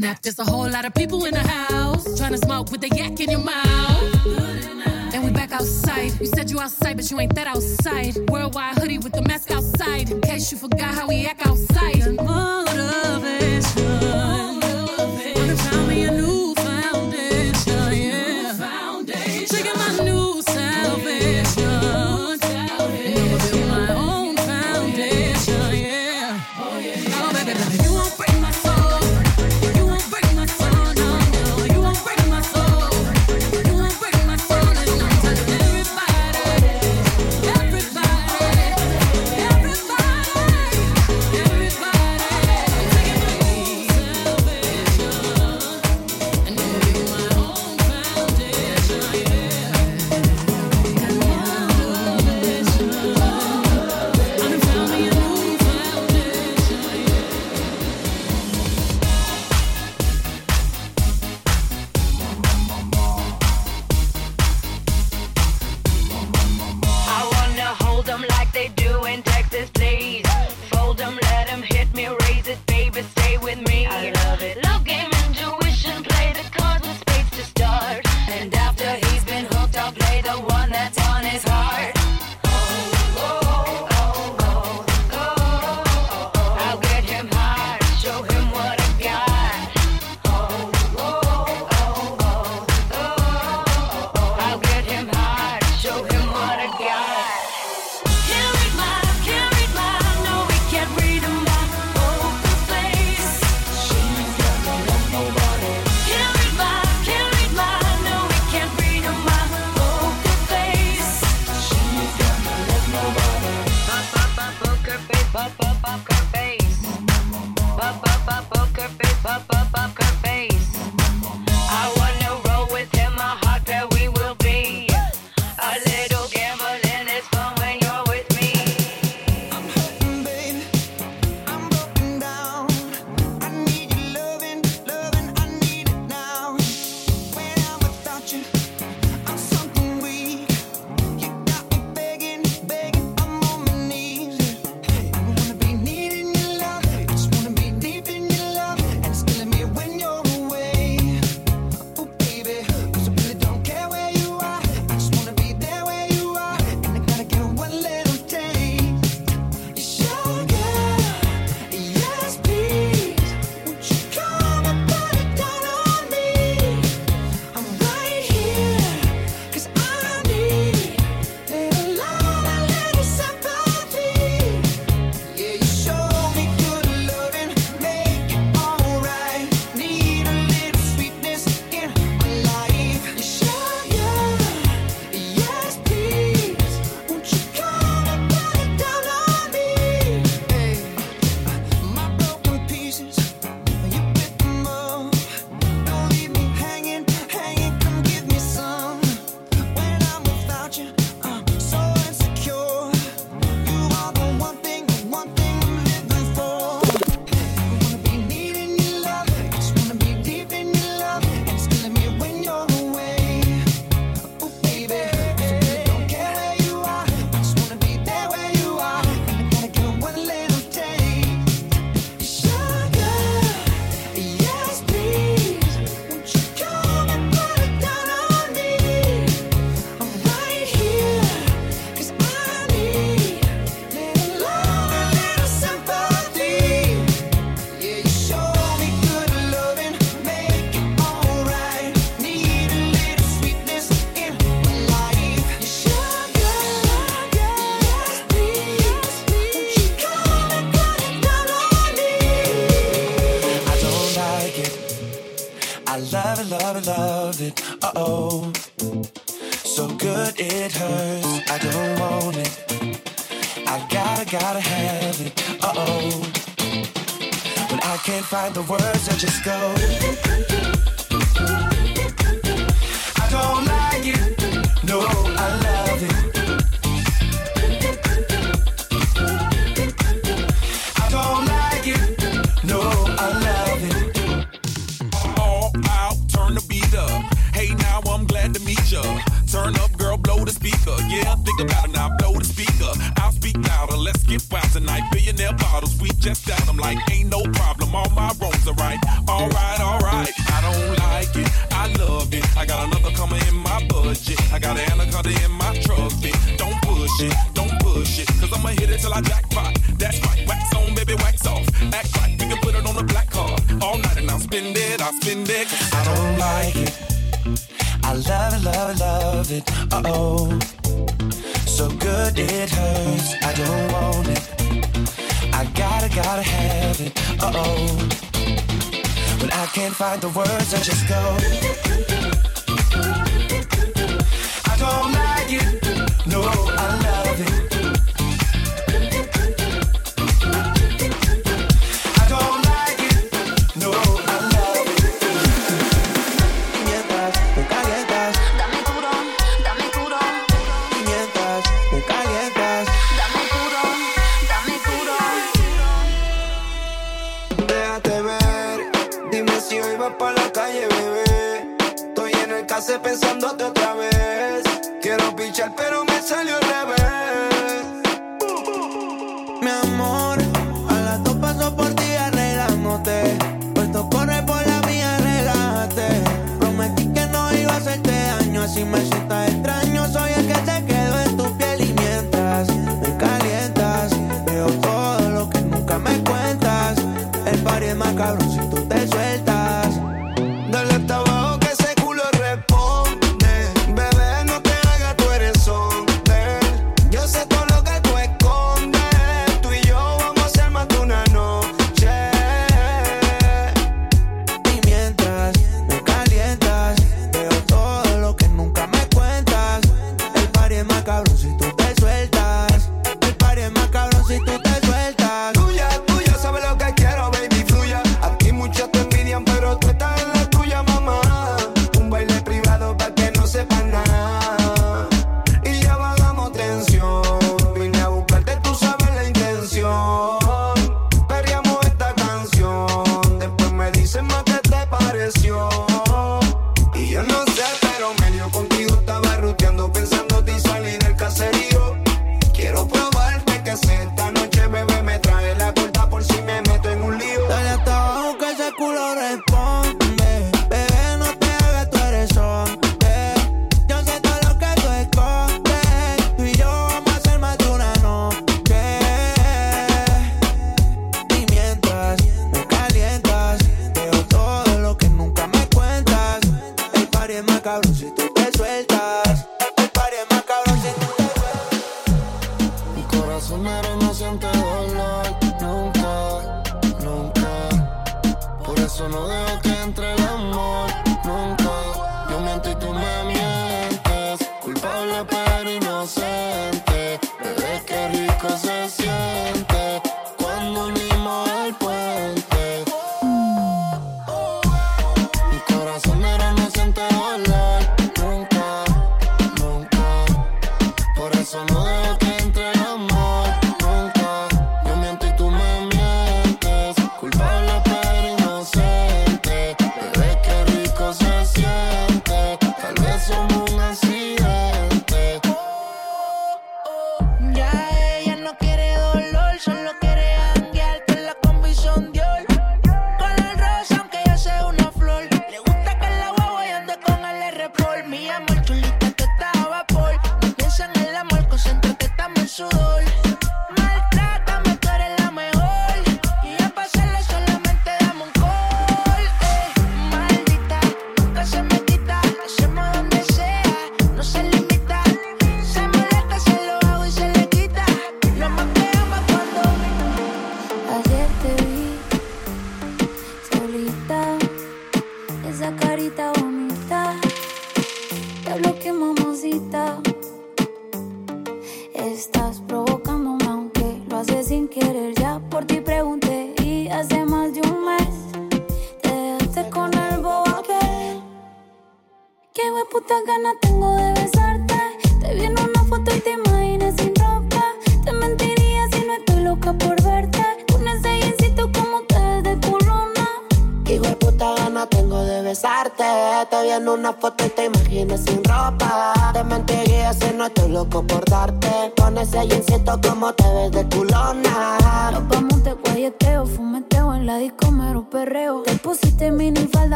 snap. There's a whole lot of people in the house trying to smoke with the yak in your mouth. And we back outside. You said you outside, but you ain't that outside.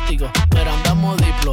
Castigo. Pero andamos diplo,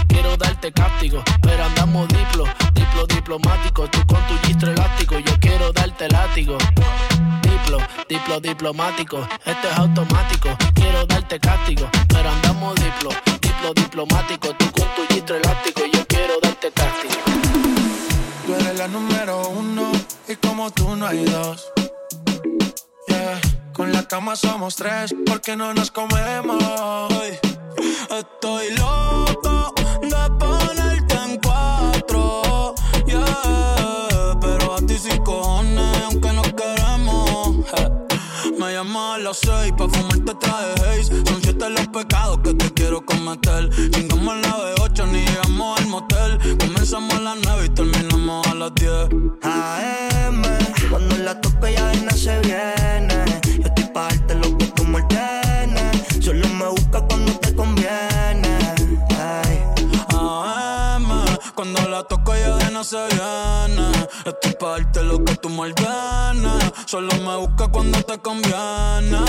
Quiero darte cáptigo. Pero andamos diplo, diplo diplomático. Tú con tu gistro elástico. Yo quiero darte látigo. Diplo, diplo diplomático. Esto es automático. Quiero darte castigo. Pero andamos diplo, diplo diplomático. Tú con tu gistro elástico. Yo quiero darte castigo. Tú eres la número uno y como tú no hay dos. Yeah. Con la cama somos tres porque no nos comemos. Estoy loco seis pa' fumarte traje. Son siete los pecados que te quiero cometer. Chingamos la B8 ni llegamos al motel. Comenzamos a las nueve y terminamos a las diez. AM, no se viene. Estoy pa' darte lo que tú ordenes. Solo me busca cuando te conviene.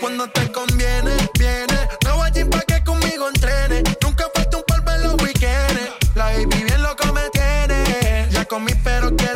Cuando te conviene, viene. Me voy allí pa' que conmigo entrene. Nunca falta un polvo en los weekends. La baby bien loco me tiene. Ya comí, pero quiere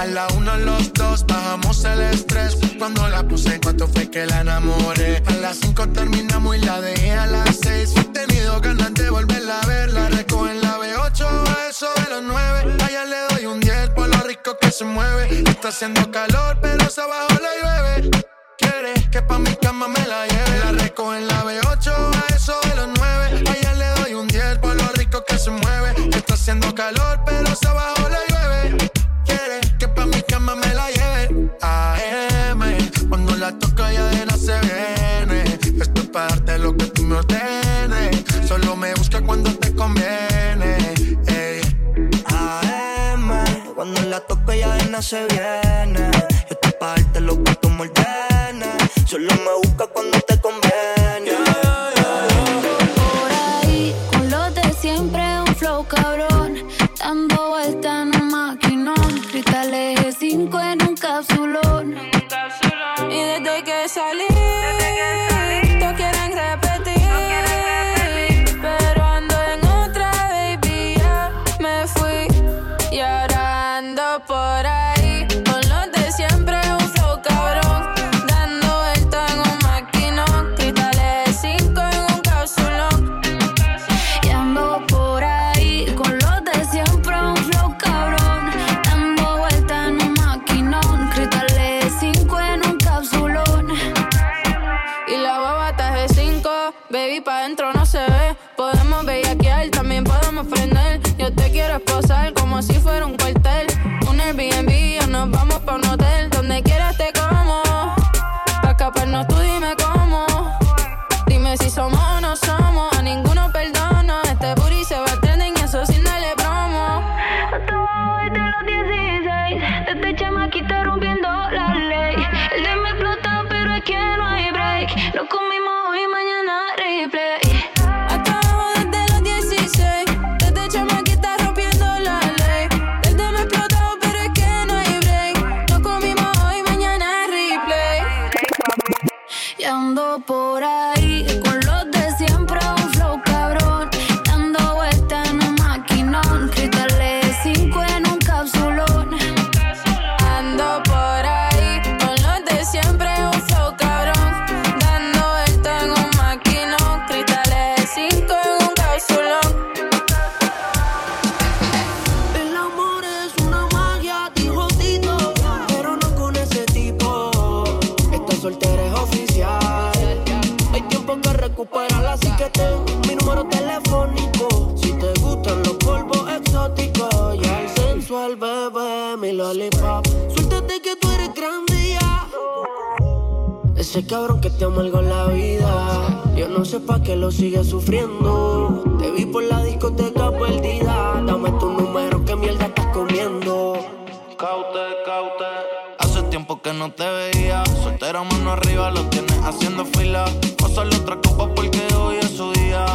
A la una, los dos, bajamos el estrés. Cuando la puse, en cuanto fue que la enamoré. A las cinco terminamos y la dejé a las seis. He tenido ganas de volverla a ver. La recojo en la B8, a eso de los nueve. Allá le doy un 10 por lo rico que se mueve. Está haciendo calor, pero se abajo le llueve. Quiere que pa' mi cama me la lleve. La recojo en la B8, a eso de los 9. Allá le doy un 10 por lo rico que se mueve. Está haciendo calor, pero se abajo le llueve. La toco ya de no se viene. Esto es para darte lo que tú me ordenes. Solo me busca cuando te conviene. Ey. AM, cuando la toco ya de nada se viene. Yo estoy pa' darte lo que tú me ordenes. Solo me busca cuando te conviene. Por ahí, con los de siempre, un flow cabrón. Dando vuelta en un maquinón. Cristales G5 en un capsulón. Por ahí, sensual bebé, mi lollipop. Suéltate que tú eres grande ya. Ese cabrón que te amargó la vida. Yo no sé pa' qué lo sigues sufriendo. Te vi por la discoteca perdida. Dame tu número, que mierda estás comiendo. Caute, caute. Hace tiempo que no te veía. Soltera mano arriba, lo tienes haciendo fila. Pásale otra copa porque hoy es su día.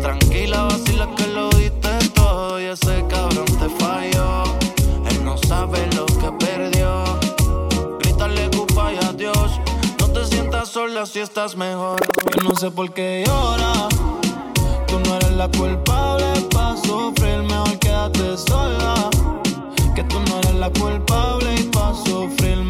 Tranquila, vacila que lo diste todo. Y ese cabrón te falló. Sabe lo que perdió. Grítale culpa y adiós. No te sientas sola si estás mejor. Yo no sé por qué llora. Tú no eres la culpable pa' sufrir, mejor quédate sola. Que tú no eres la culpable y pa' sufrir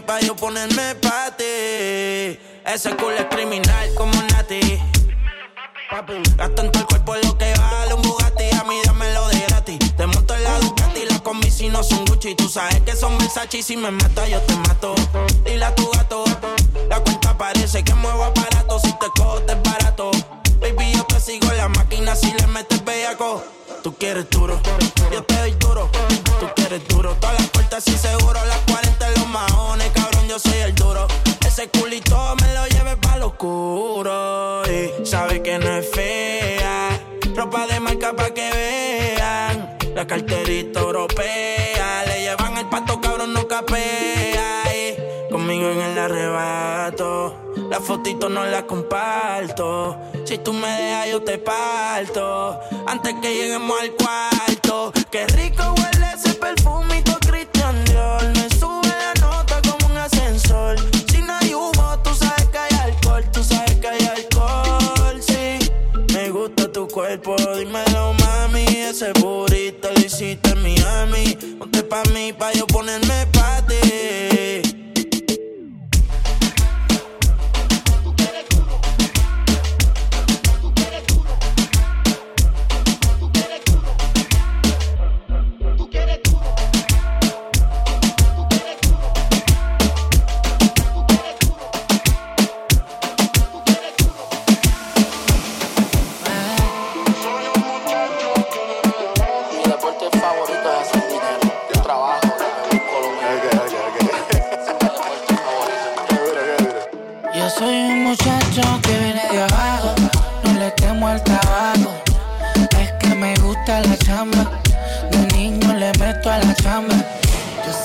Ponte pa' yo ponerme pa' ti. Ese culo es criminal como Nati. Gasto en todo el cuerpo lo que vale un Bugatti. A mí dámelo de gratis. Te monto en la Ducati, las combi si no son Gucci. Tú sabes que son Versace y si me mata yo te mato. Dile a tu gato, la cuenta parece que muevo aparato. Si te cojo te es barato. Baby, yo te sigo en la máquina si le metes bellaco. Tú quieres duro, yo te doy duro. Tú quieres duro, todas las puertas y seguro. Las 40 en los maones, cabrón, yo soy el duro. Ese culito me lo lleve pa' lo oscuro. Y sabe que no es fea. Ropa de marca pa' que vean. La carterita europea. Le llevan el pato, cabrón, no capea. Y conmigo en el arrebato. La fotito no la comparto. Si tú me dejas, yo te parto. Antes que lleguemos al cuarto. Qué rico huele ese perfumito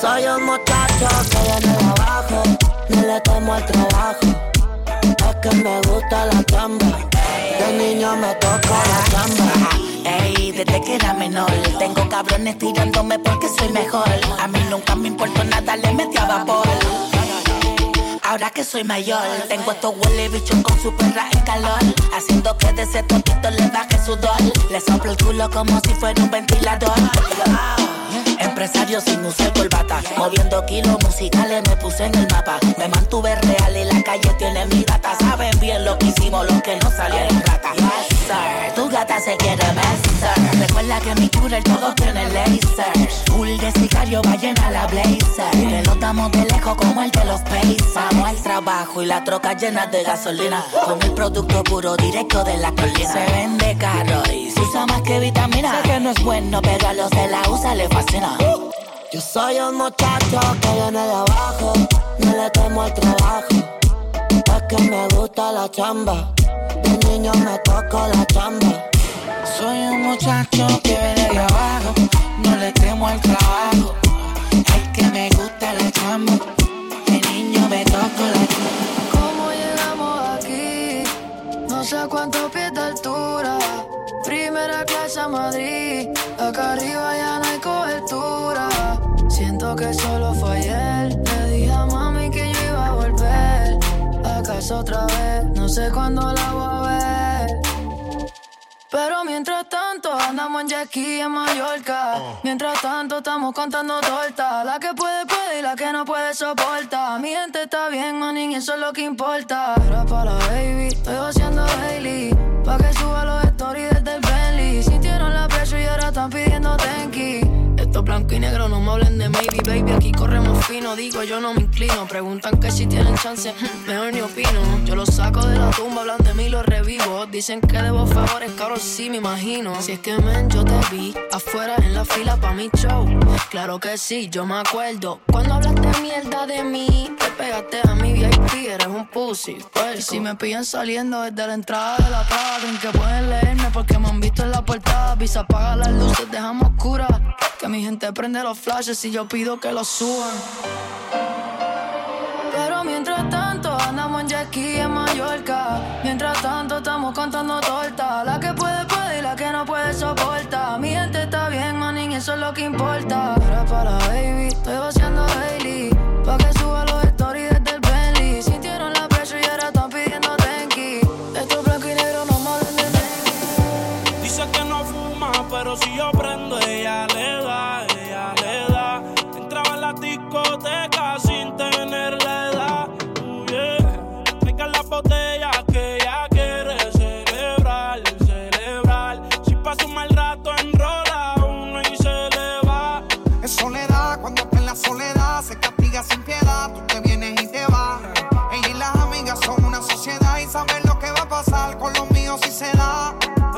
soy un muchacho que viene de abajo, no le temo al trabajo. Es que me gusta la chamba, de niño me toca la chamba. Ey, desde que era menor Tengo cabrones tirándome porque soy mejor. A mí nunca me importó nada, le metí a vapor. Ahora que soy mayor Tengo estos huele bichos con su perra en calor. Haciendo que de ese toquito le baje sudor. Le soplo el culo como si fuera un ventilador Empresario sin usar corbata Moviendo kilos musicales me puse en el mapa. Me mantuve real y la calle tiene mi data Saben bien lo que hicimos, los que no salieron rata Tu gata se quiere besar. Recuerda que mi cura todo tiene laser. Full de sicario, vayan a la blazer. Que lo damos de lejos como el de los Pacers. Vamos al trabajo y la troca llena de gasolina. Con el producto puro directo de la colina. Se vende caro y usa más que vitamina. Sé que no es bueno, pero a los de la USA le fascina. Yo soy un muchacho que viene de abajo, no le temo al trabajo. Es que me gusta la chamba, de niño me toco la chamba. Soy un muchacho que viene de abajo, no le temo al trabajo. Es que me gusta la chamba, de niño me toco la chamba. ¿Cómo llegamos aquí? No sé a cuántos pies de altura. Primera clase a Madrid. Acá arriba ya no hay cobertura. Siento que solo fue ayer. Otra vez. No sé cuándo la voy a ver. Pero mientras tanto andamos en ski en Mallorca. Mientras tanto estamos contando tortas. La que puede puede y la que no puede soporta. Mi gente está bien, manín, y eso es lo que importa. Era para la baby, estoy haciendo daily. Pa' que suba los stories desde el Bentley. Sintieron la presión y ahora están pidiendo tenki. Esto es blanco y negro, no me hablen de maybe, baby. Aquí corremos fino, digo yo no me inclino. Preguntan que si tienen chance, mejor ni opino. Yo los saco de la tumba, hablan de mí, los revivo. Dicen que debo favores, caros, sí me imagino. Si es que men, yo te vi afuera en la fila pa' mi show. Claro que sí, yo me acuerdo. Cuando hablaste mierda de mí, te pegaste a mi VIP, eres un pussy. Pues si me pillan saliendo desde la entrada de la plaza, creen que pueden leerme porque me han visto en la portada. Visa apaga las luces, dejamos oscura. Que mi gente prende los flashes y yo pido que los suban. Pero mientras tanto andamos en jet ski en Mallorca. Mientras tanto estamos contando tortas. La que puede puede y la que no puede soporta. Mi gente está bien, manín, eso es lo que importa.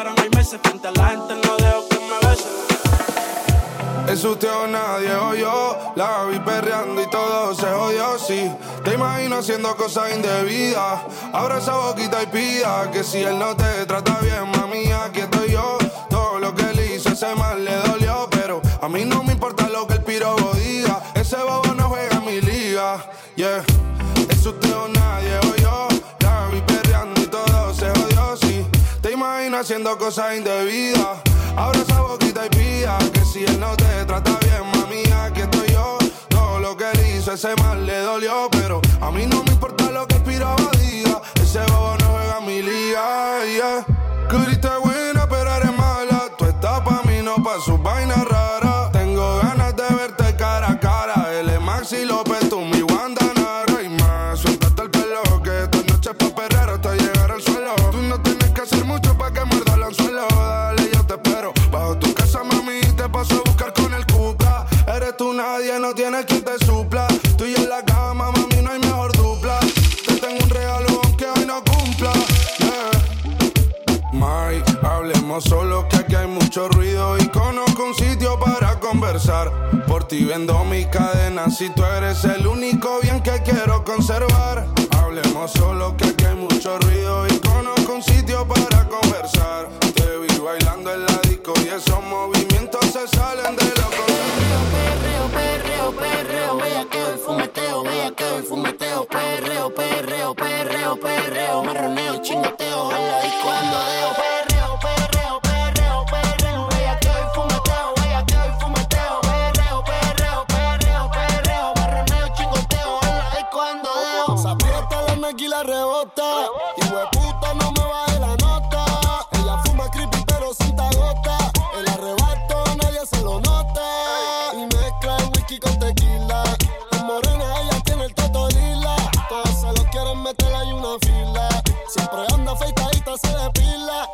Instagram hay meses. Frente a la gente no dejo que me beses. Es usted o nadie o yo. La vi perreando y todo se jodió, sí. Te imagino haciendo cosas indebidas. Abra esa boquita y pida Que si él no te trata bien, mami, aquí estoy yo. Todo lo que él hizo, ese mal le dolió Pero a mí no me importa lo que el pirobo diga. Ese bobo no juega en mi liga, yeah haciendo cosas indebidas. Ahora esa boquita y pía que si él no te trata bien, mami, aquí estoy yo. Todo lo que él hizo, ese mal le dolió, pero a mí no me importa lo que expiraba diga. Ese bobo no juega mi liga, yeah. Curiste hablemos solo que aquí hay mucho ruido y conozco un sitio para conversar. Por ti vendo mi cadena si tú eres el único bien que quiero conservar. Hablemos solo que aquí hay mucho ruido y conozco un sitio para conversar. Te vi bailando en la disco y esos movimientos se salen de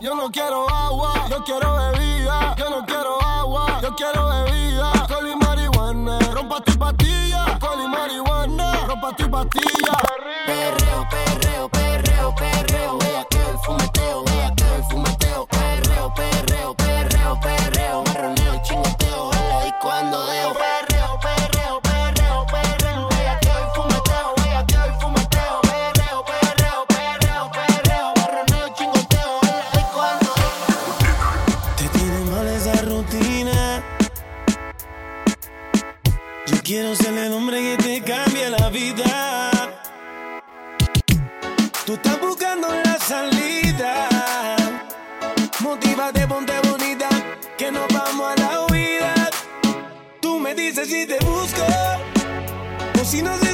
Yo no quiero agua, yo quiero bebida. Yo no quiero agua, yo quiero bebida. Y marihuana, rompa tu pastilla. Y marihuana, rompa tu pastilla. Perreo, perreo, o si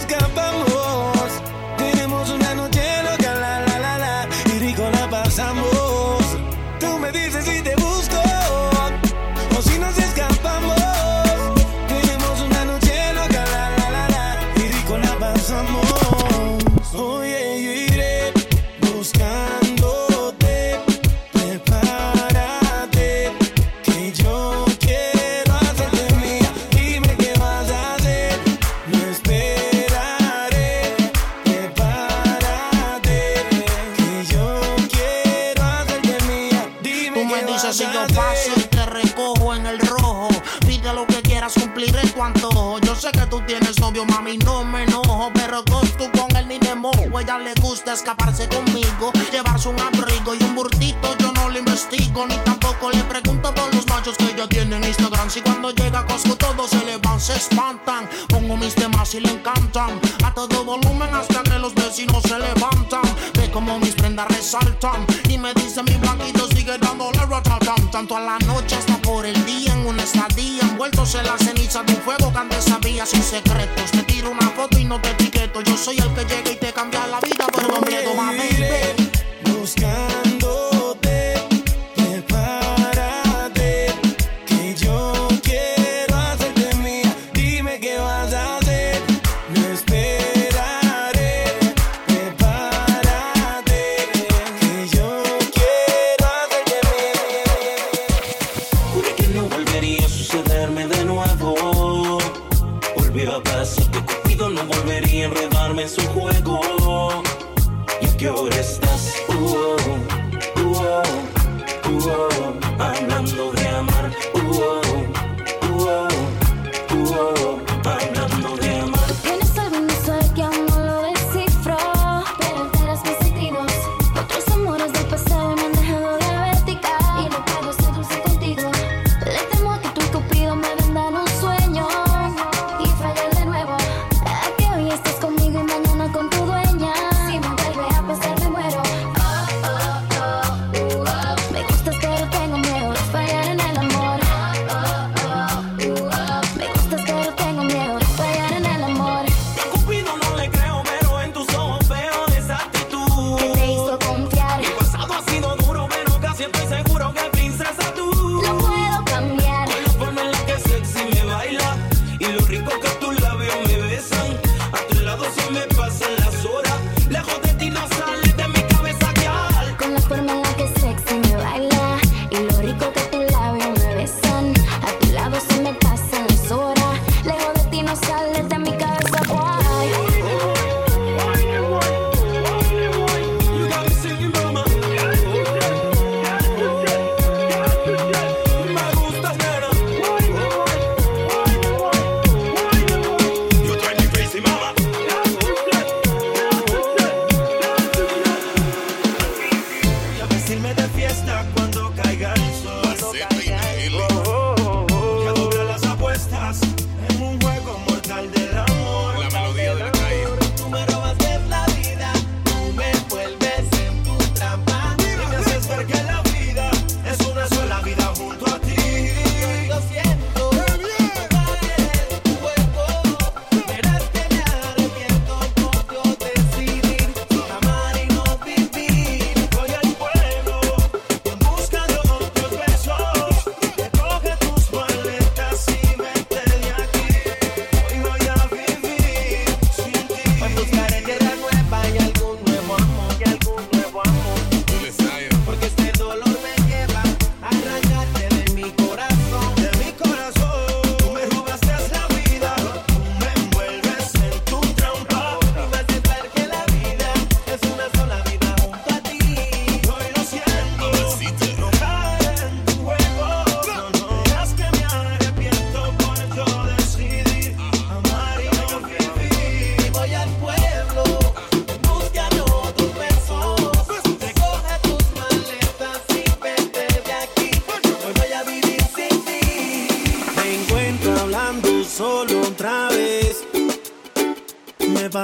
gusta escaparse conmigo, llevarse un abrigo y un burtito. Yo no le investigo, ni tampoco le pregunto por los machos que ella tiene en Instagram. Si cuando llega a Costco todos se le van, se espantan. Pongo mis temas y le encantan. A todo volumen hasta que los vecinos se levantan. Ve como mis prendas resaltan. Y me dice mi blanquito sigue dándole ratatam. Tanto a la noche hasta por el día en una estadía. Envueltos en la ceniza de un fuego que sabía sin secretos. Te tiro una foto y no te etiqueto. Yo soy el que llega y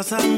pasando.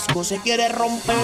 disco se quiere romper.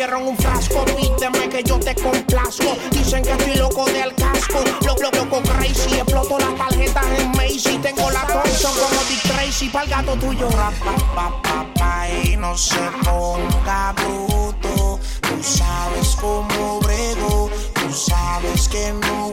cierran un frasco. Pídeme que yo te complazco. Dicen que estoy loco del casco. Loco, loco, loco crazy. Exploto las tarjetas en Macy. Tengo la Thompson como Dick Tracy. Pa'l gato tuyo. Rapa, pa, pa, y no se ponga bruto. Tú sabes cómo brego. Tú sabes que no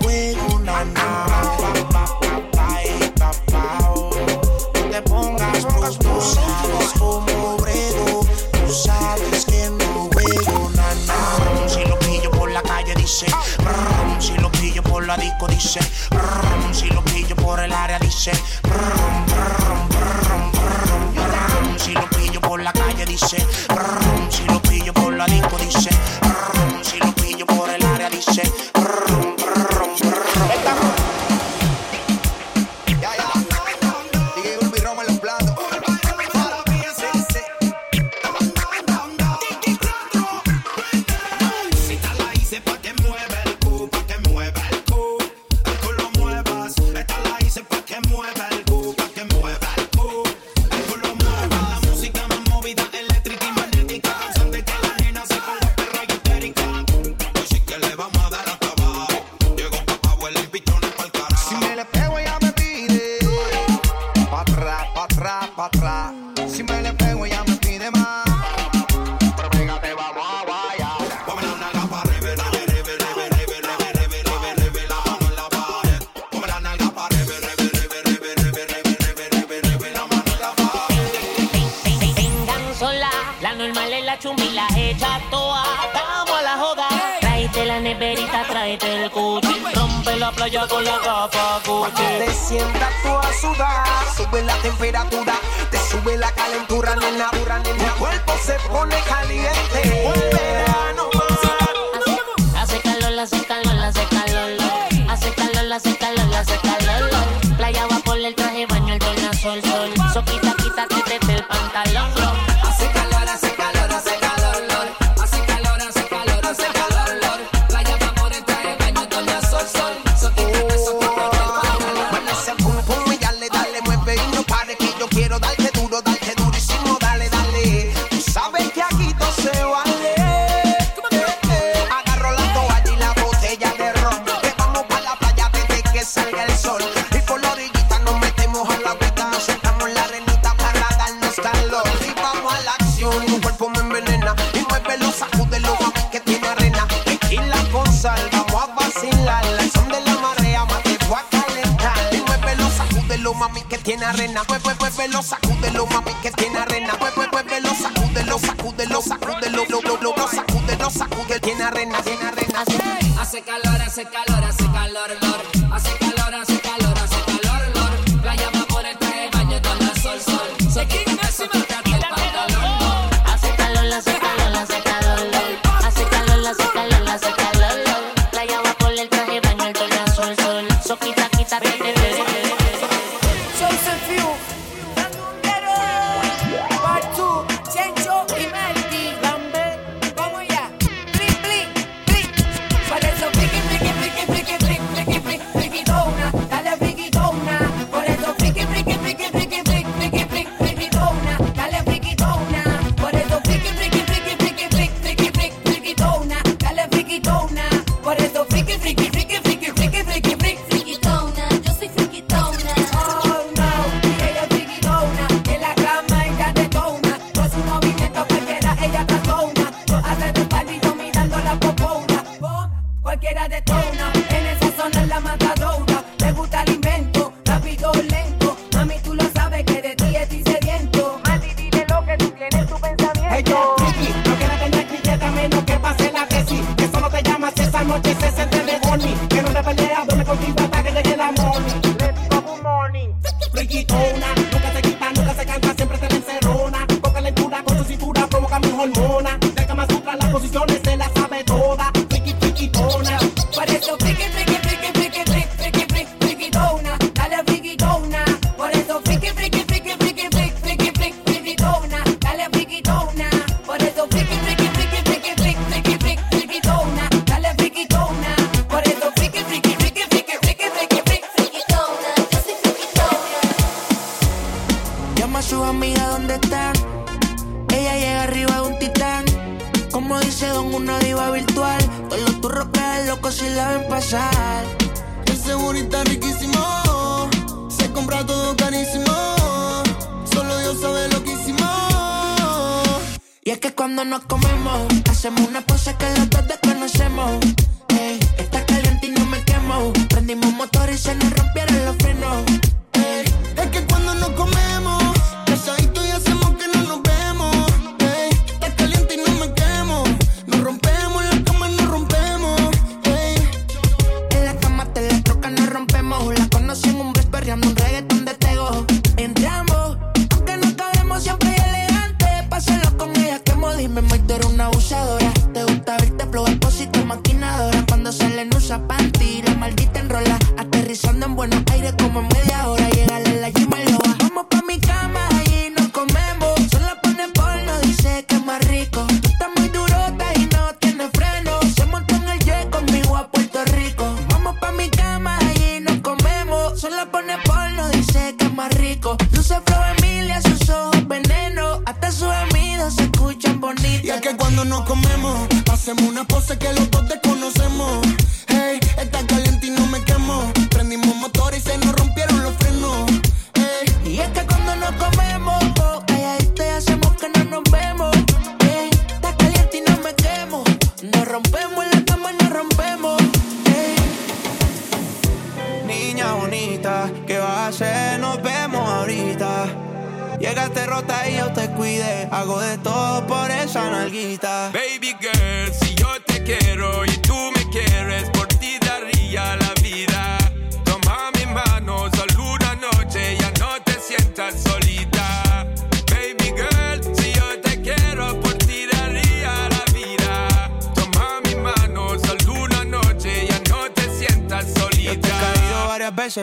derrota y yo te cuide. Hago de todo por esa nalguita. Baby girl, si yo te quiero y tú me quieres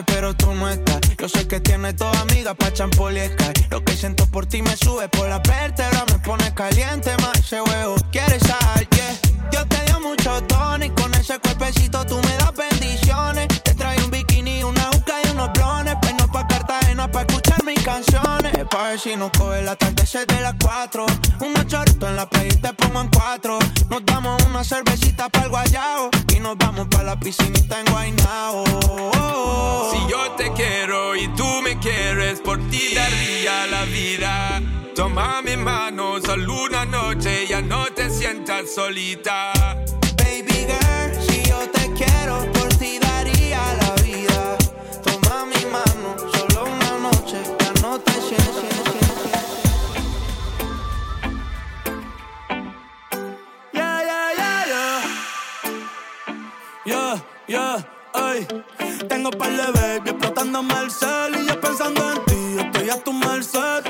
pero tú no estás. Yo sé que tienes dos amigas pa' champoliescar. Lo que siento por ti me sube por la vértebra, me pone caliente, más ese huevo. ¿Quieres sal? Yeah. Yo te dio mucho tono y con ese cuerpecito tú me das bendiciones. Te trae un bikini, una juca y unos blones. Pero no pa' Cartagena pa' escuchar mis canciones. Pa' ver si nos coge la tarde, de las cuatro. Un chorrito en la playa y te pongo en cuatro. Nos damos una cervecita para el guayao. Y nos vamos pa' la piscinita en Guaynao y tú me quieres, por ti daría la vida. Toma mi mano, solo una noche, ya no te sientas solita. Baby girl, si yo te quiero, por ti daría la vida. Toma mi mano, solo una noche, ya no te sientas Yeah, yeah, yeah, yeah. Yeah, yeah, ay. Tengo par de baby explotándome el cel y yo pensando en ti. Estoy a tu merced.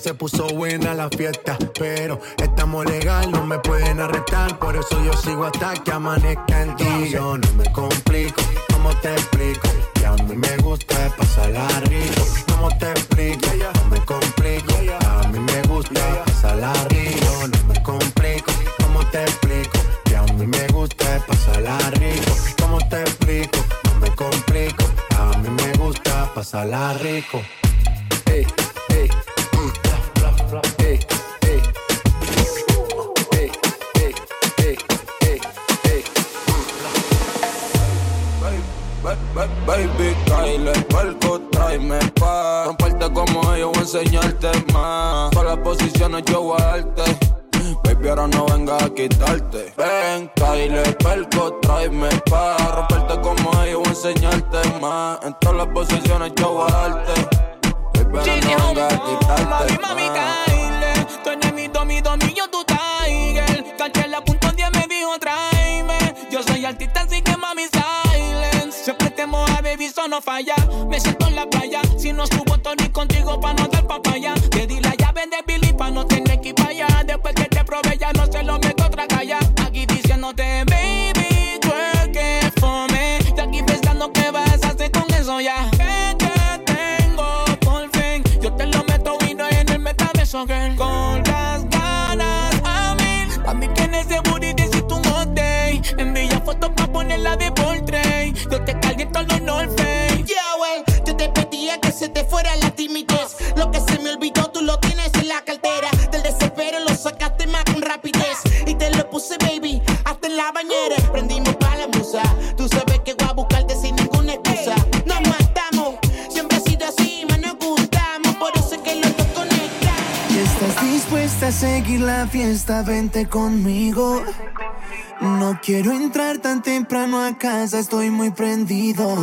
Se puso Palco, tráeme pa' Romperte como voy a enseñarte más En todas las posiciones yo voy a darte ahora no venga a quitarte Mami, mami. Kyle. Tú eres mi do, mi do, mi yo, tu tiger. Caché la punto 10 me dijo, tráeme. Yo soy artista, así que mami, silence. Siempre te moja, baby, eso no falla. Me siento en la playa. Si no subo Tony contigo, pa' no dar papaya. Te di la llave de Billy, pa' no tener que ir pa' allá. Después que te probé, ya no metaverso, girl. Con las ganas a mí. A mí que en ese booty necesito un hot day. Envía fotos pa' ponerla de portrait. Yo te caliento los North Face. Yeah, wey, yo te pedía que se te fuera la timidez. Lo que se me olvidó, tú lo tienes en la cartera. Del desespero lo sacaste más con rapidez. Y te lo puse, baby, hasta en la bañera. Seguir la fiesta, vente conmigo. No quiero entrar tan temprano a casa, estoy muy prendido.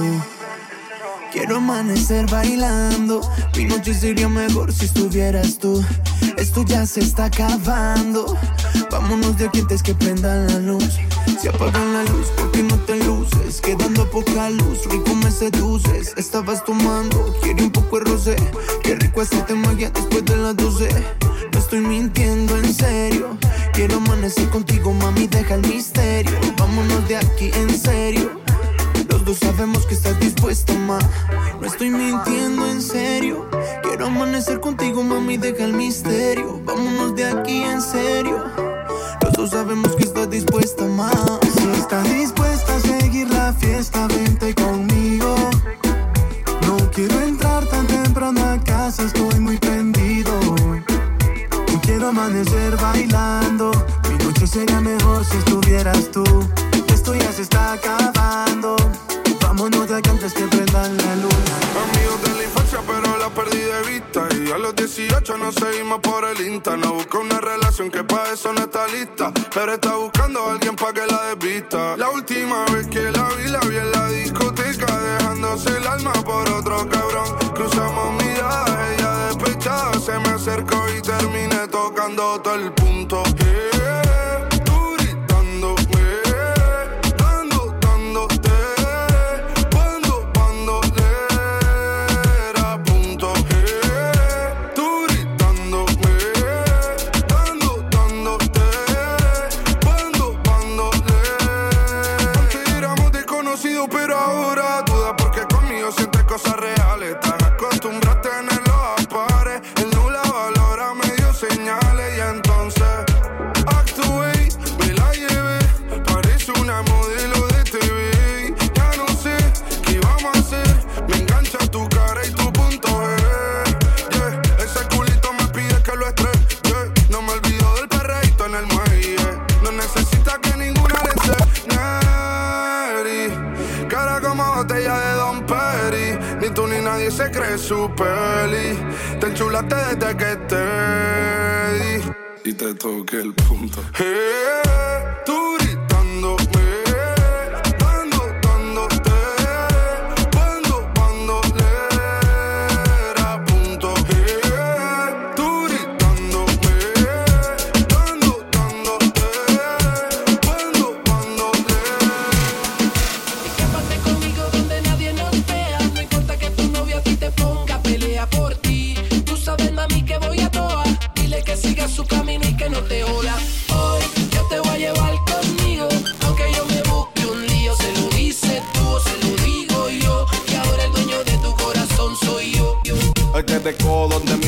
Quiero amanecer bailando. Mi noche sería mejor si estuvieras tú. Esto ya se está acabando. Vámonos de aquí antes que prendan la luz. Si apagan la luz, ¿por qué no te luces? Quedando poca luz, rico me seduces. Estabas tomando, quiero un poco de rosé. Qué rico hacerte magia después de las 12. No estoy mintiendo, en serio. Quiero amanecer contigo, mami, deja el misterio. Vámonos de aquí, en serio. Los dos sabemos que estás dispuesta, ma. No estoy mintiendo, en serio. Quiero amanecer contigo, mami, deja el misterio. Vámonos de aquí, en serio. Los dos sabemos que estás dispuesta, ma. Si estás dispuesta a seguir la fiesta, vente conmigo. No quiero entrar tan temprano a casa, estoy muy prendido. Quiero amanecer bailando. Mi noche sería mejor si estuvieras tú. Esto ya se está acabando. Vámonos de aquí antes que prendan la luz. Amigos de la infancia, pero la perdí de vista. Y a los 18 nos seguimos por el Insta. No busca una relación que para eso no está lista. Pero está buscando a alguien para que la desvista. La última vez que la vi, la vi en la discoteca. Dejándose el alma por otro cabrón. Cruzamos miradas, Se me acercó y terminé tocando todo el punto. Su peli. Te enchulaste desde que te di. Y te toqué el punto. Eh, tú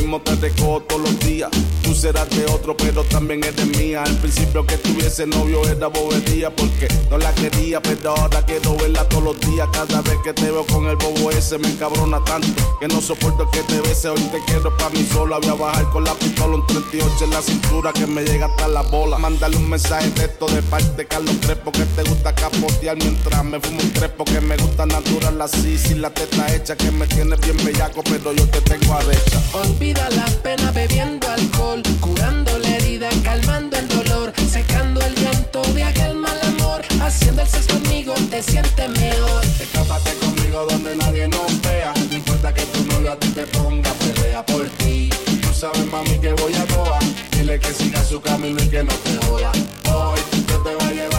mismo te recojo todos los días. Tú serás de otro, pero también eres mía. Al principio que tuviese novio era bobería, porque no la quería, pero ahora quiero verla todos los días. Cada vez que te veo con el bobo ese, me encabrona tanto que no soporto que te beses. Hoy te quiero para mí sola. Voy a bajar con la pistola, un 38 en la cintura que me llega hasta la bola. Mándale un mensaje de esto de parte Carlos Crespo que te gusta capotear mientras me fumo un crespo. Que me gusta natural así, sin la teta hecha, que me tienes bien bellaco, pero yo te tengo arrecha. Olvida valga la pena bebiendo alcohol, curando la herida, calmando el dolor, secando el llanto de aquel mal amor, haciendo el sexo conmigo te sientes mejor. Escápate conmigo donde nadie nos vea, no importa que tu novio a ti te ponga, pelea por ti. Tú sabes mami que voy a toa, dile que siga su camino y que no te joda. Hoy yo te voy a llevar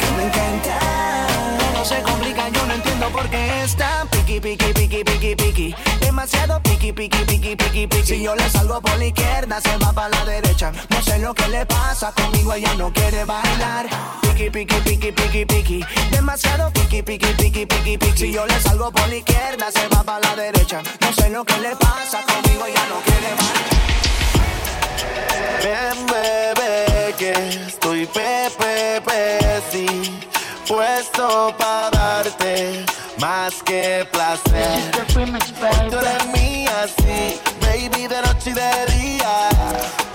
me encanta. No se complica, yo no entiendo por qué está piqui, piqui, piqui, piqui, piqui. Demasiado piqui, piqui, piqui, piqui, piqui. Si yo le salgo por la izquierda, se va para la derecha. No sé lo que le pasa, conmigo ella no quiere bailar. Piqui, piqui, piqui, piqui, piqui. Demasiado piqui, piqui, piqui, piqui, piqui. Si yo le salgo por la izquierda, se va para la derecha. No sé lo que le pasa, conmigo ella no quiere bailar. Ven, bebé, que estoy pepe, puesto para darte más que placer. Tú eres mía, sí, baby, de noche y de día.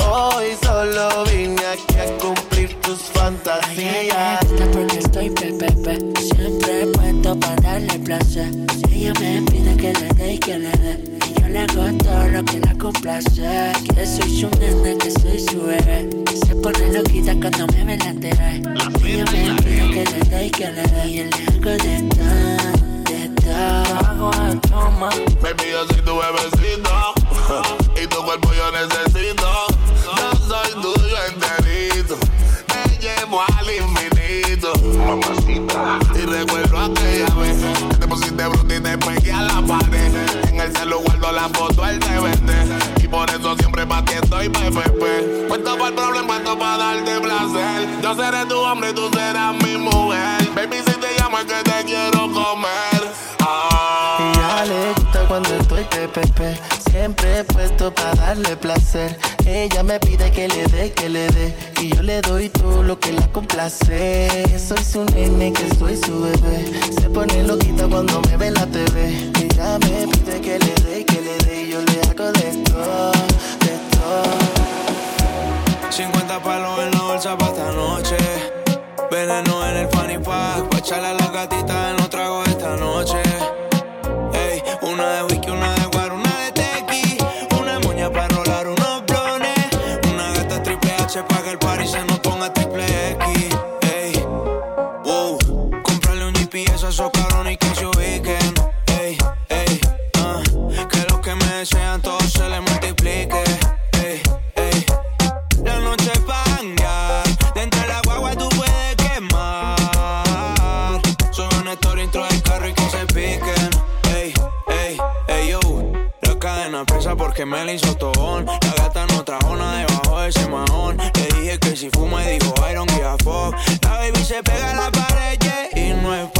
Hoy solo vine aquí a cumplir tus fantasías. gusta porque estoy pepepe Siempre puesto para darle placer Si ella me pide que le dé y que le dé le hago todo lo que la complace. Que soy su nena, que soy su bebé. Se pone loquita cuando me ve la Si ella me pide que le dé y que le dé. Y le hago de todo, de todo. Hago de toma Baby, yo soy tu bebecito. Y tu cuerpo yo necesito. Yo soy tuyo enterito, te llevo al infinito. Mamacita. Y recuerdo aquella vez que te pusiste bruta y te pegué a la pared. El celu guardo la foto, te vende. Y por eso siempre pa' ti estoy PPP. Puesto para el problema, puesto para darte placer. Yo seré tu hombre y tú serás mi mujer. Baby, si te llamo es que te quiero comer. Ah. Ella le gusta cuando estoy pepepe Siempre puesto para darle placer Ella me pide que le dé, que le dé Y yo le doy todo lo que la complace Soy su nene, que soy su bebé Se pone loquita cuando me ve la TV Ella me pide que le dé, que le dé Y yo le hago de todo, de todo 50 palos en la bolsa para esta noche. Veneno en el fanny pack. Pa' echarle a la gatita en porque me la hizo tobón. La gata no trajo nada debajo de ese mahón. Le dije que si fuma y dijo I don't give a. La baby se pega a la pared y no es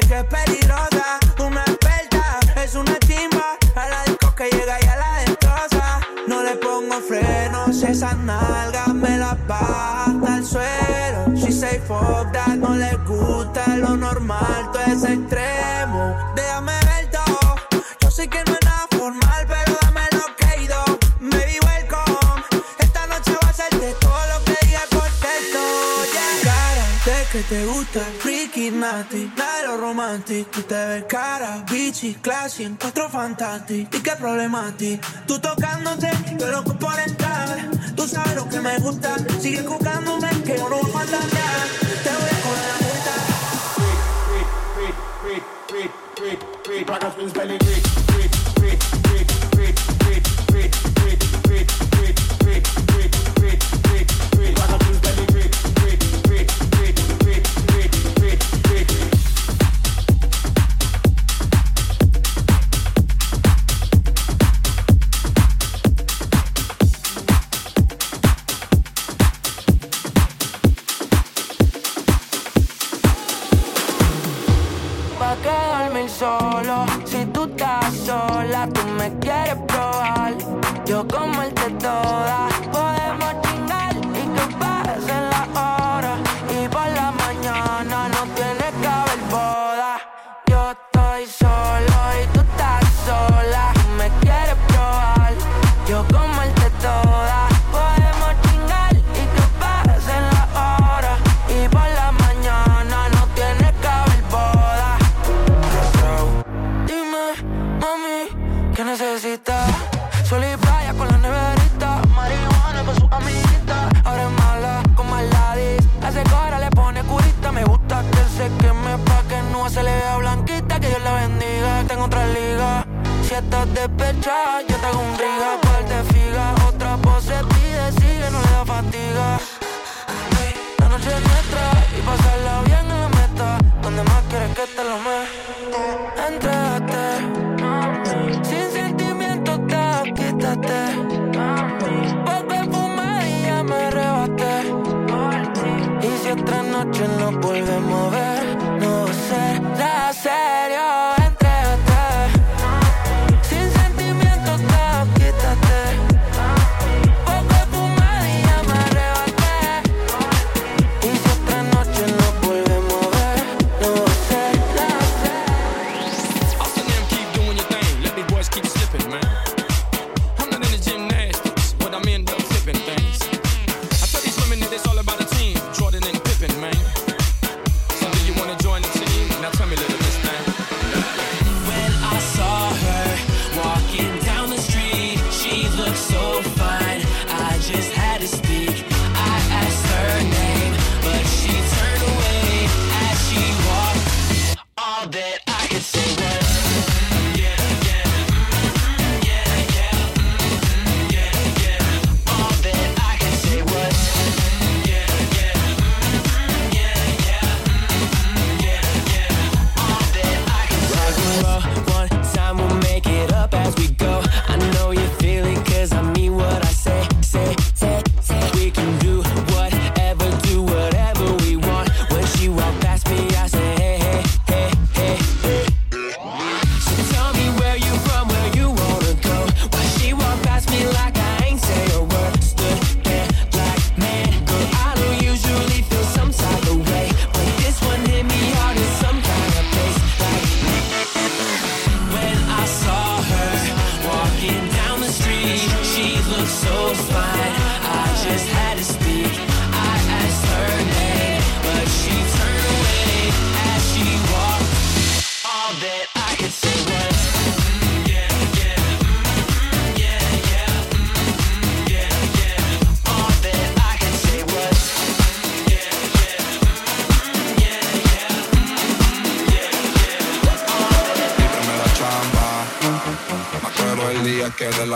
sé que es peligrosa, una experta, es una timba, a la disco que llega y a la destroza. No le pongo frenos, esas nalgas me las baja al suelo. She say fuck that, no le gusta lo normal. Illuminati, nero romantic, tu te ves cara, bici, classy, encuentro fantastic, y qué problemati, tú tocándote, yo loco por entrar, tú sabes lo que me gusta, sigue jugándome, que yo no voy a fantasear, te voy a correr la vuelta.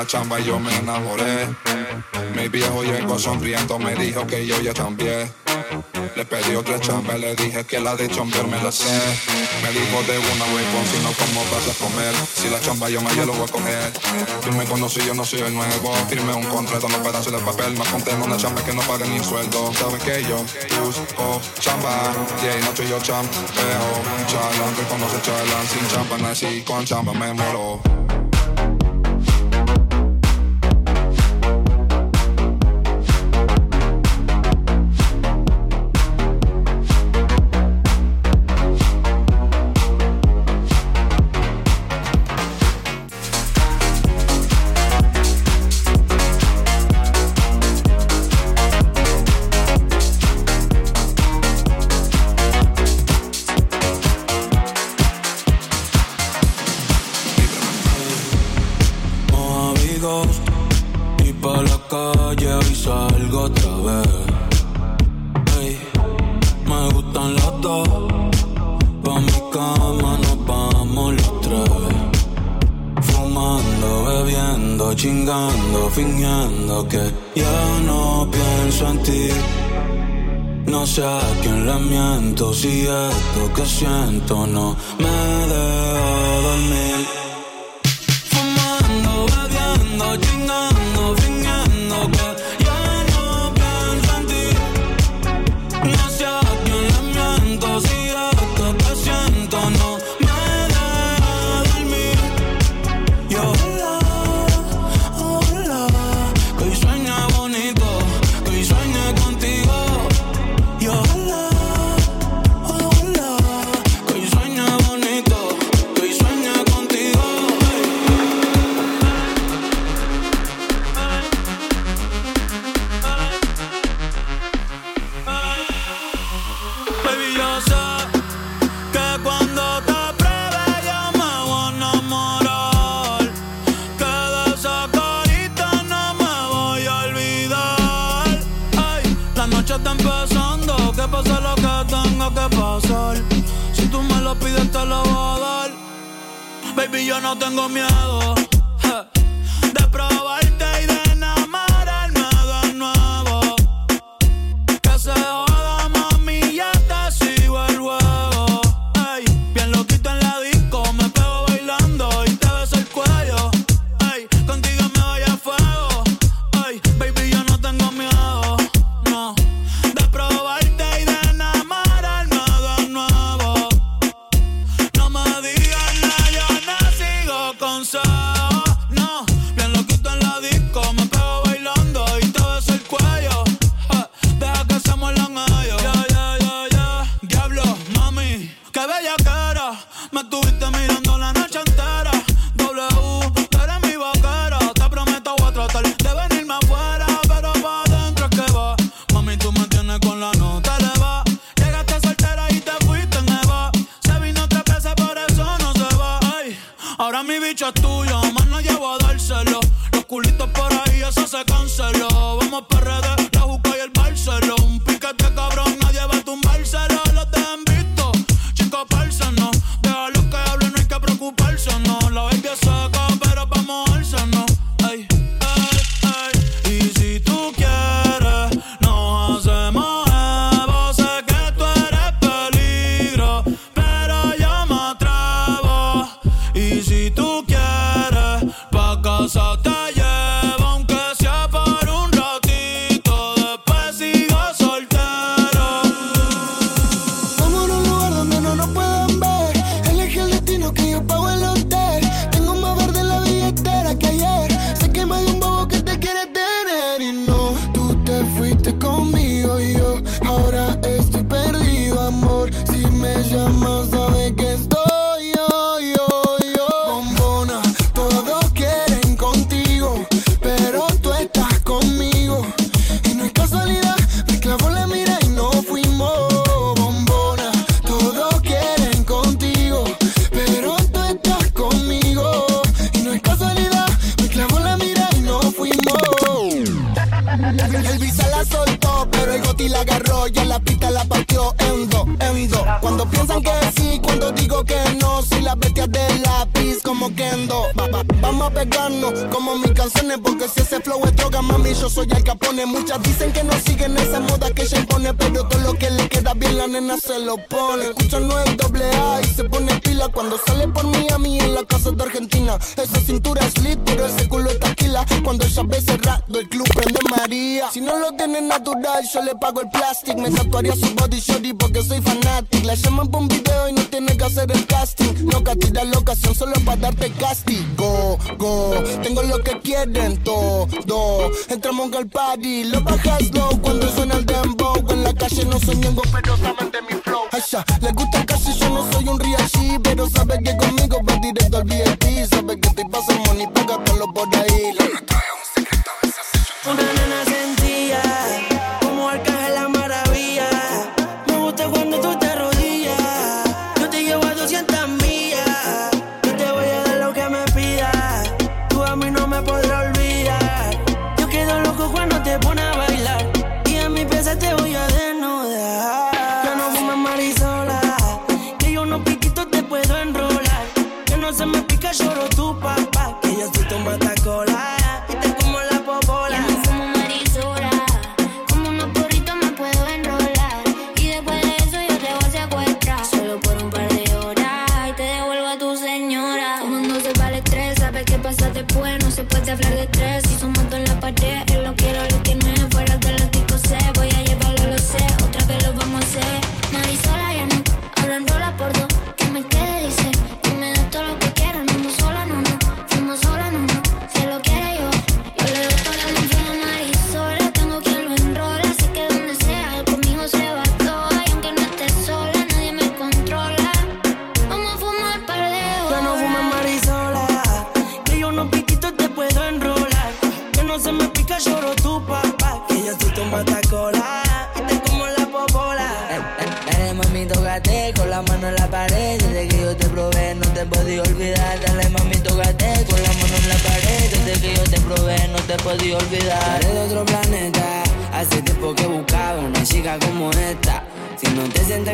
chamba yo me enamoré. Mi viejo llegó sonriendo, me dijo que yo ya cambié. Le pedí otra chamba y le dije que la de chambear me la sé. Me dijo de una huevón, si no, ¿cómo vas a comer? Si la chamba yo me lo voy a coger. Tú me conocí, yo no soy el nuevo. Firme un contrato, no pedazos de papel. Más ponte en una chamba que no pague ni sueldo. Sabes que yo busco chamba. Día y noche yo chambeo. Chalan, reconoce chalan. Sin chamba nací, con chamba me moro. curiosidad, esto que siento no me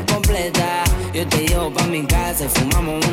completa. Yo te llevo pa' mi casa y fumamos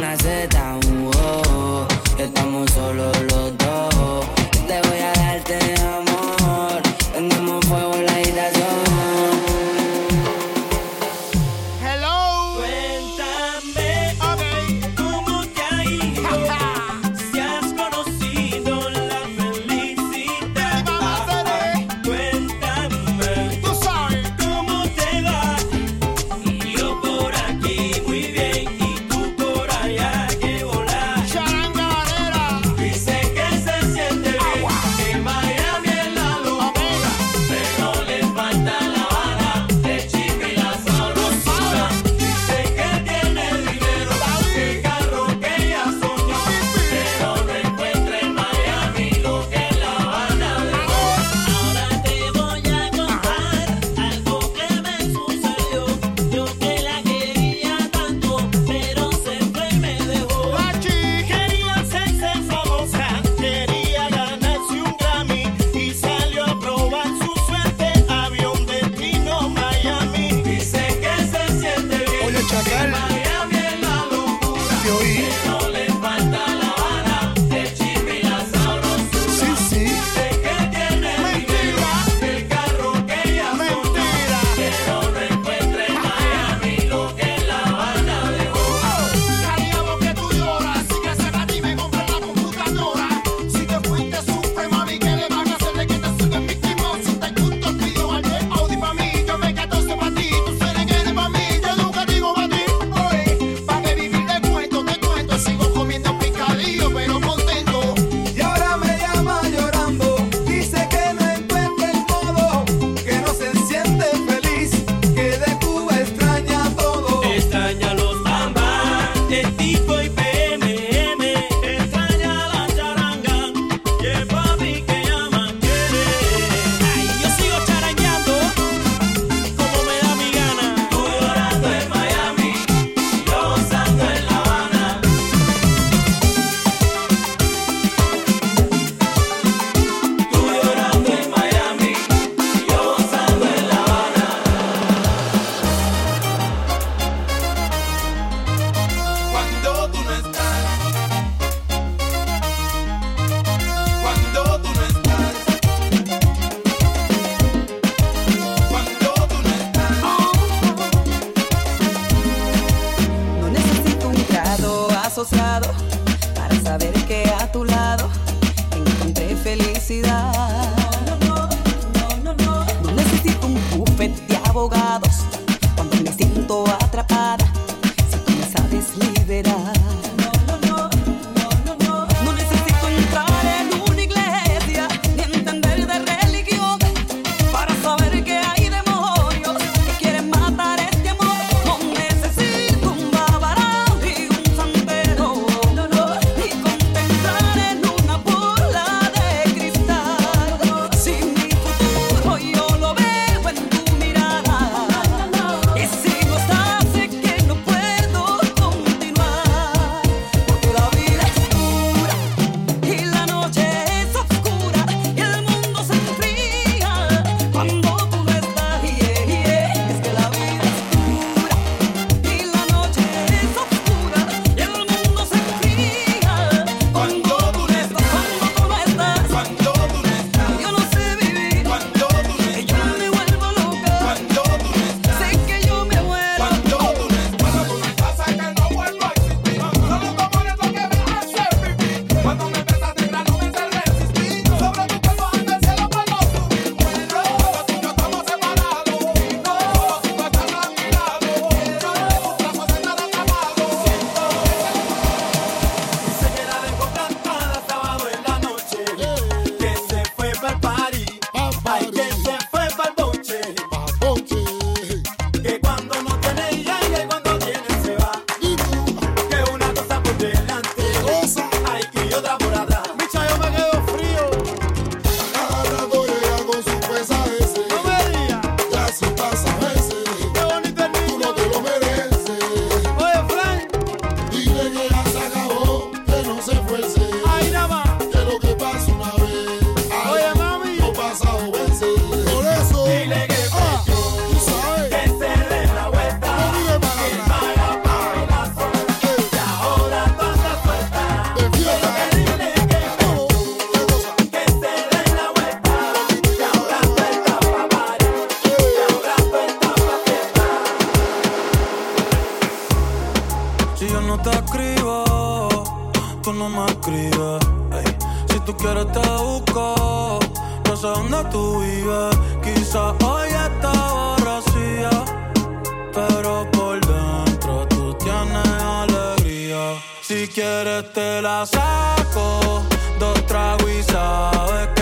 no te escribo, tú no me escribes. Si tú quieres te busco, no sé dónde tú vives. Quizás hoy está borracía, pero por dentro tú tienes alegría. Si quieres te la saco, dos tragos y sabes que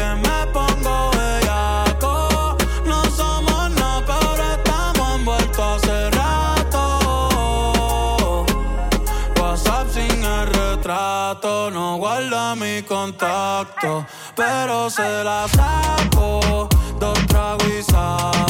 contacto, pero se la saco. Dos tragos.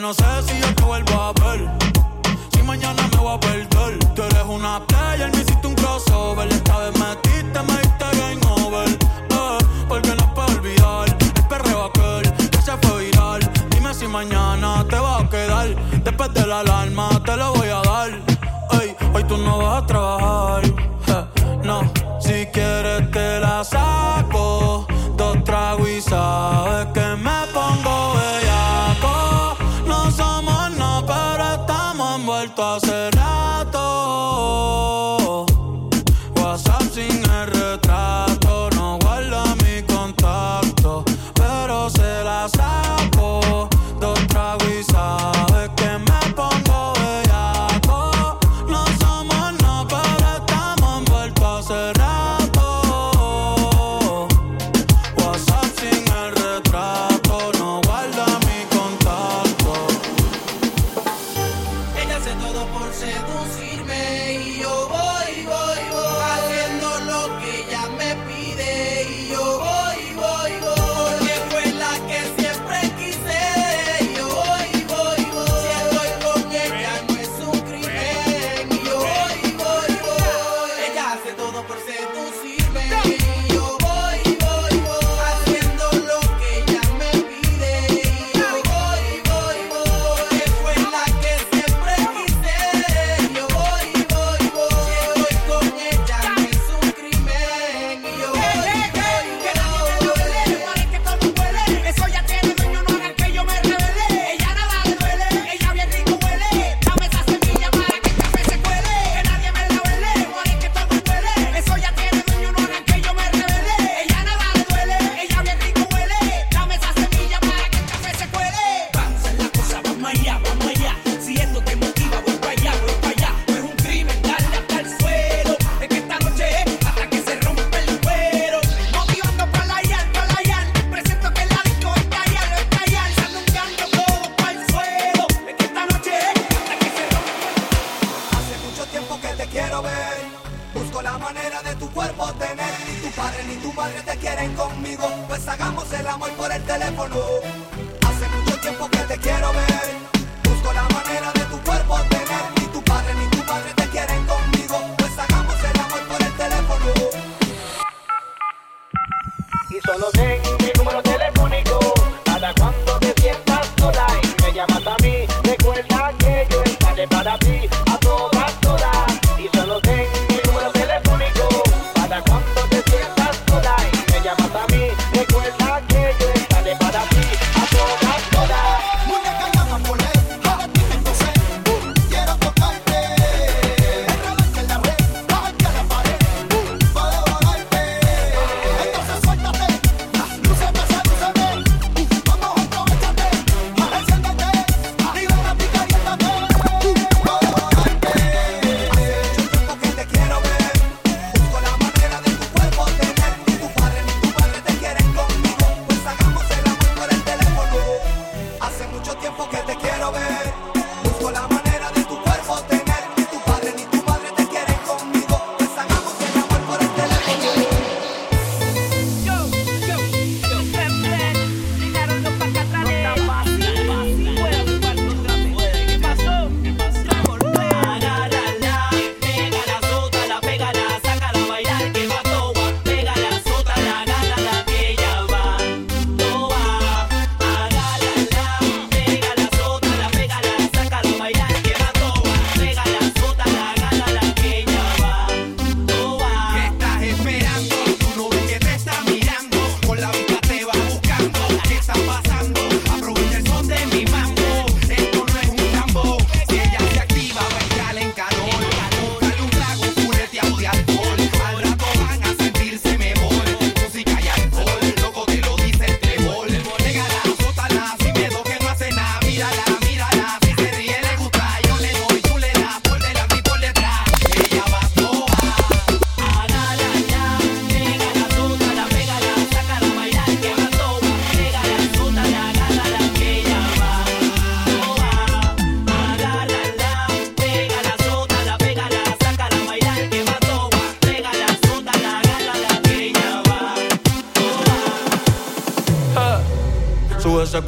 no sé si yo te vuelvo a ver. Si mañana me voy a perder. Tú eres una playa, me hiciste un crossover. Esta vez metiste, me diste game over. Eh, Porque no puedo olvidar el perreo aquel que se fue viral. Dime si mañana te va a quedar. Después de la alarma te lo voy a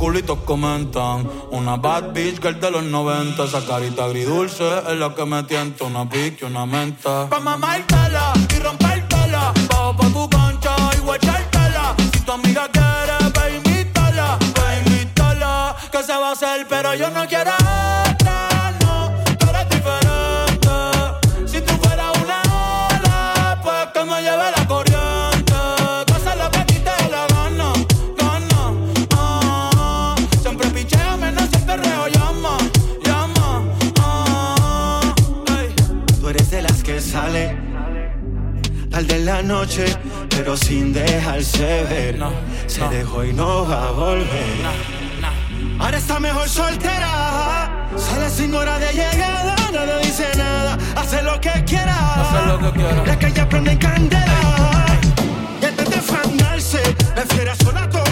culitos comentan. Una bad bitch que girl de los 90. Esa carita agridulce es la que me tienta. Una pique, una menta. Pa' mamártela y rompértela. Bajo pa' tu cancha y guachártela. Si tu amiga quiere, pa' invítala. Pa' invítala. Que se va a hacer, pero yo no quiero. final de la noche, pero sin dejarse ver. Se dejó y no va a volver. Ahora está mejor soltera. Sale sin hora de llegada, nada dice nada. Hace lo que quiera. Hace lo que quiera. La calle prende candela. Y antes de fanarse, prefiere todo.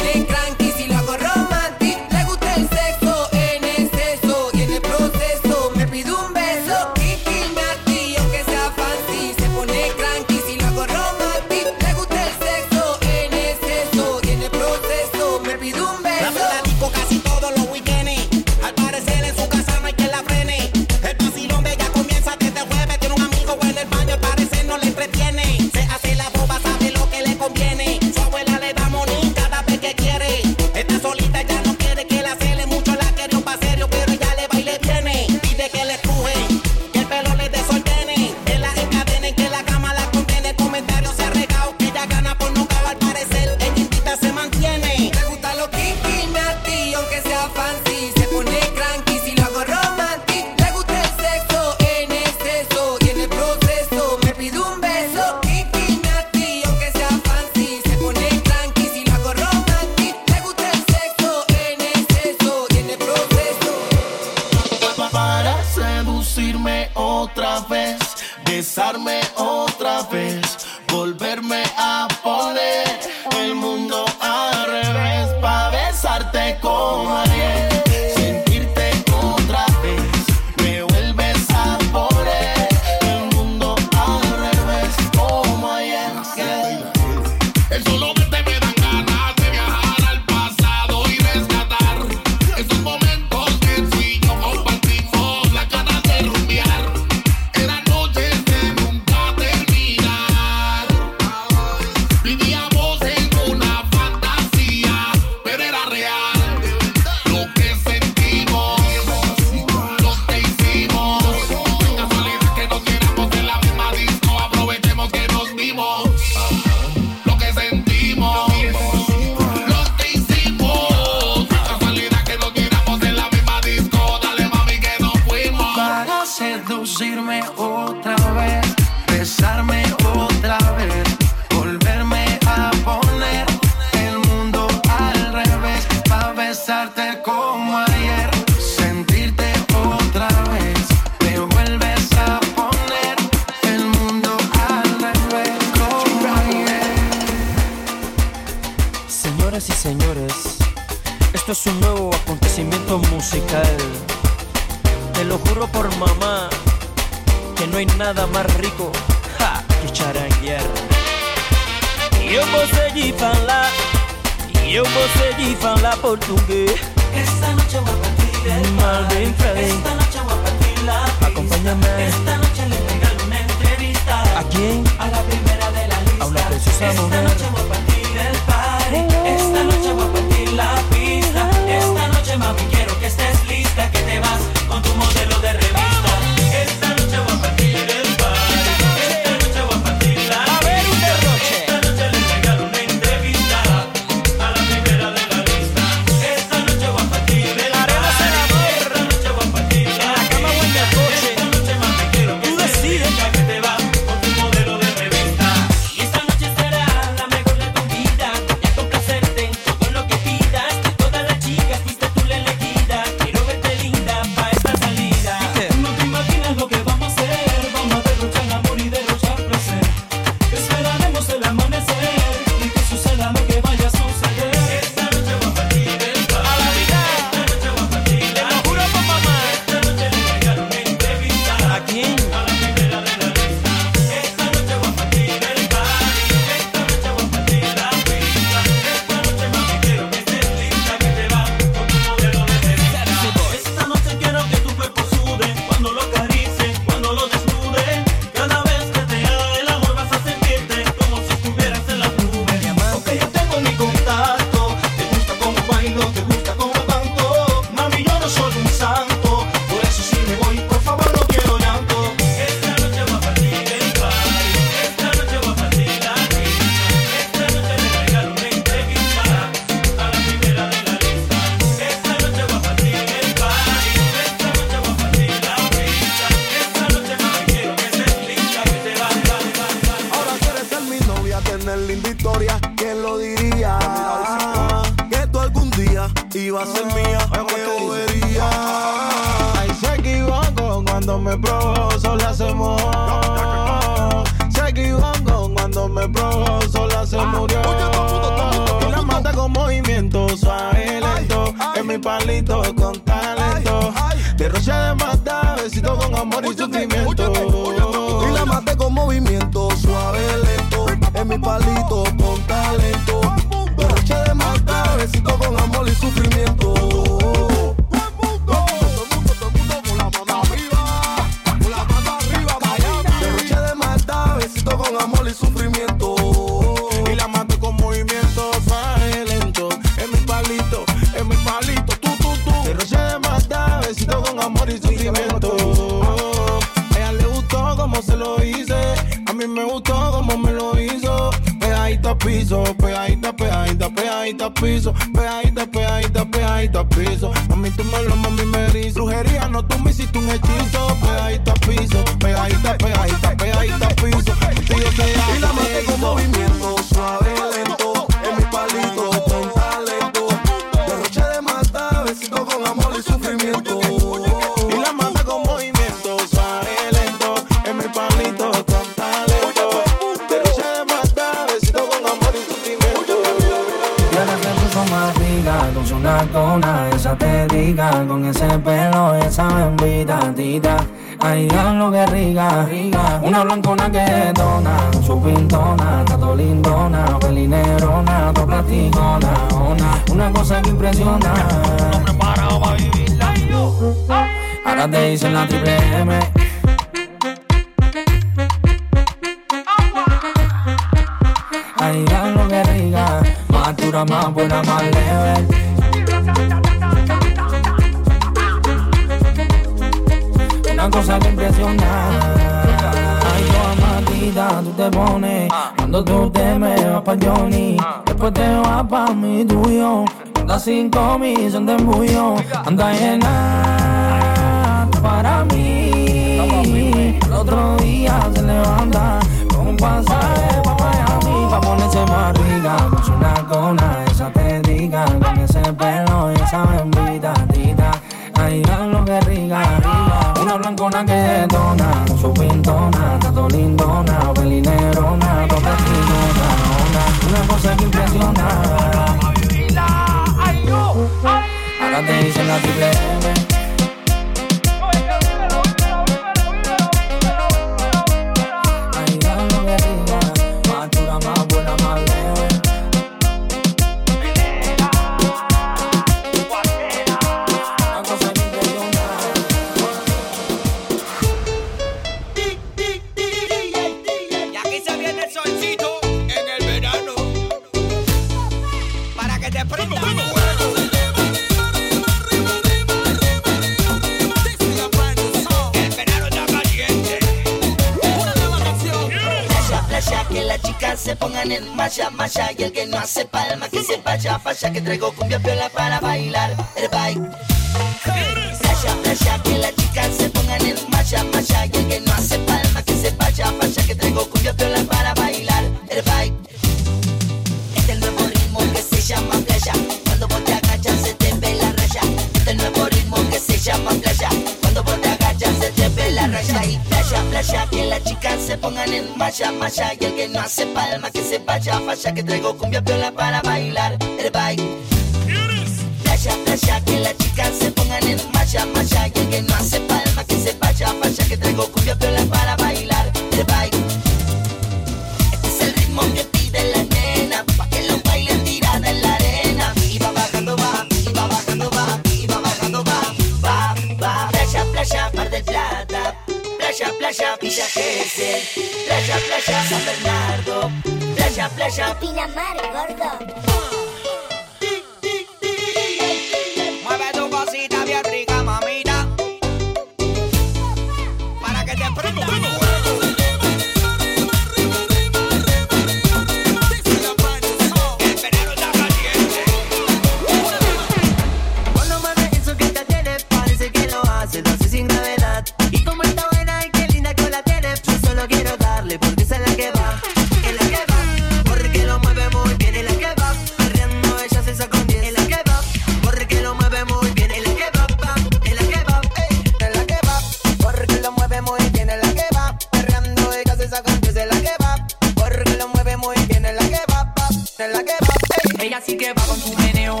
esa canción es la que va. Porque lo mueve muy bien, es la que va, va, es la que va. Ella sí que va con su meneo.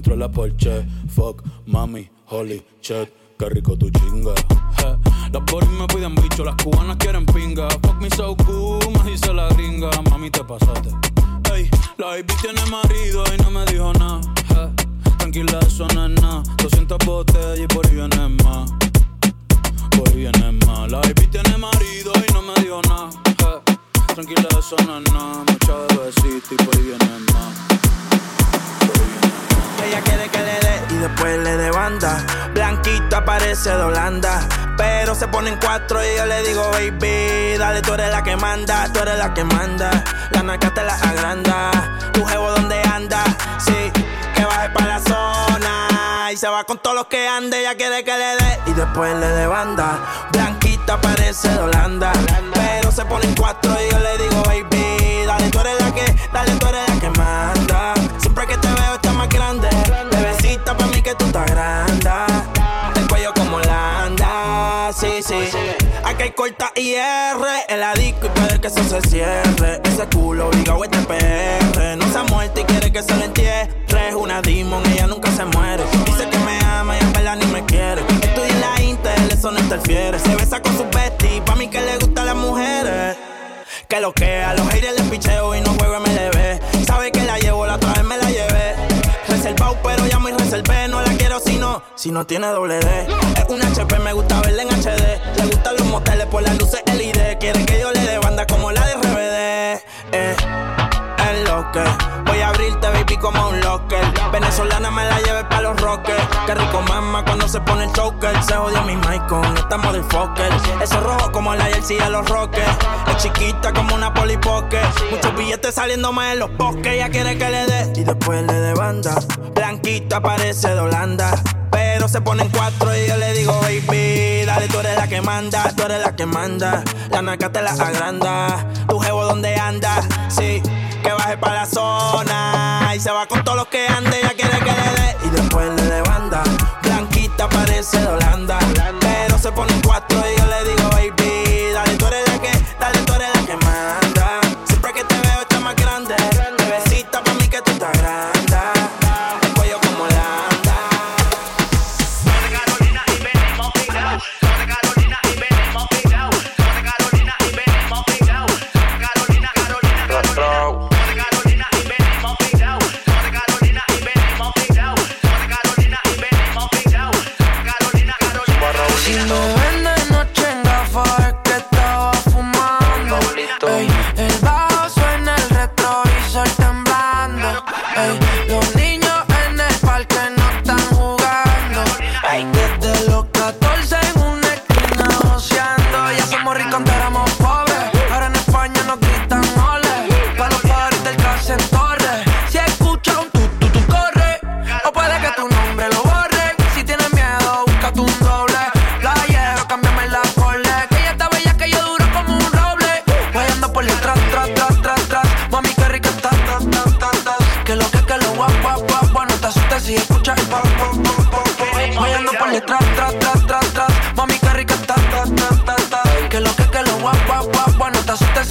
Dentro la Porsche, fuck, mami, holy shit, qué rico tu chinga. Eh, las boris me piden bicho, las cubanas quieren pinga. Fuck me so cool, me dice la gringa. Mami, te pasaste. Hey, la baby tiene marido y no me dijo nada. Hey, tranquila, eso no es nada. 200 botellas y por ahí viene más. Por ahí viene más. La baby tiene marido y no me dijo nada. Eh, tranquila, eso no es nada. Mucha bebecita y por ahí viene más. Por ahí viene más. Ella quiere que le dé y después le dé banda. Blanquita parece de Holanda. Pero se ponen cuatro y yo le digo, baby, dale, tú eres la que manda, tú eres la que manda. La naca te la agranda. Tu jevo donde anda, sí, que baje para la zona. Y se va con todos los que ande, ella quiere que le dé y después le dé banda. Blanquita parece de Holanda. Pero se ponen cuatro y yo le digo, baby, dale, tú eres la que, dale, tú eres la que manda. Aquí hay corta IR en la disco y puede que eso se cierre. Ese culo obligado este PR. No se ha muerto y quiere que se lo entierre. Es una demon, ella nunca se muere. Dice que me ama y en verdad ni me quiere. Estudia en la Intel, eso no interfiere. Se besa con su bestie, pa' mí que le gustan las mujeres. Que lo que a los haters les picheo y no juego MLB. Sabe que la llevo, la otra vez me la llevé. Reservado, pero si no tiene doble D. Es un HP, me gusta verla en HD. Le gustan los moteles por las luces LED. Quiere que yo le dé banda como la de RBD. Eh, es lo que voy a abrirte, baby, como un locker. Venezolana me la lleve pa' los rockers. Qué rico mama cuando se pone el choker. Se odia mi mic con esta motherfucker. Eso rojo como la jersey de los rockers. Es chiquita como una polipoque. Muchos billetes saliendo más en los bosques. Ella quiere que le dé y después le dé banda. Blanquita parece de Holanda. Pero se ponen cuatro y yo le digo, baby, dale, tú eres la que manda, tú eres la que manda. La naca te la agranda. Tu jevo donde anda, sí, que baje para la zona. Y se va con todos los que ande, ella quiere que le dé y después le dé banda. Blanquita parece de Holanda.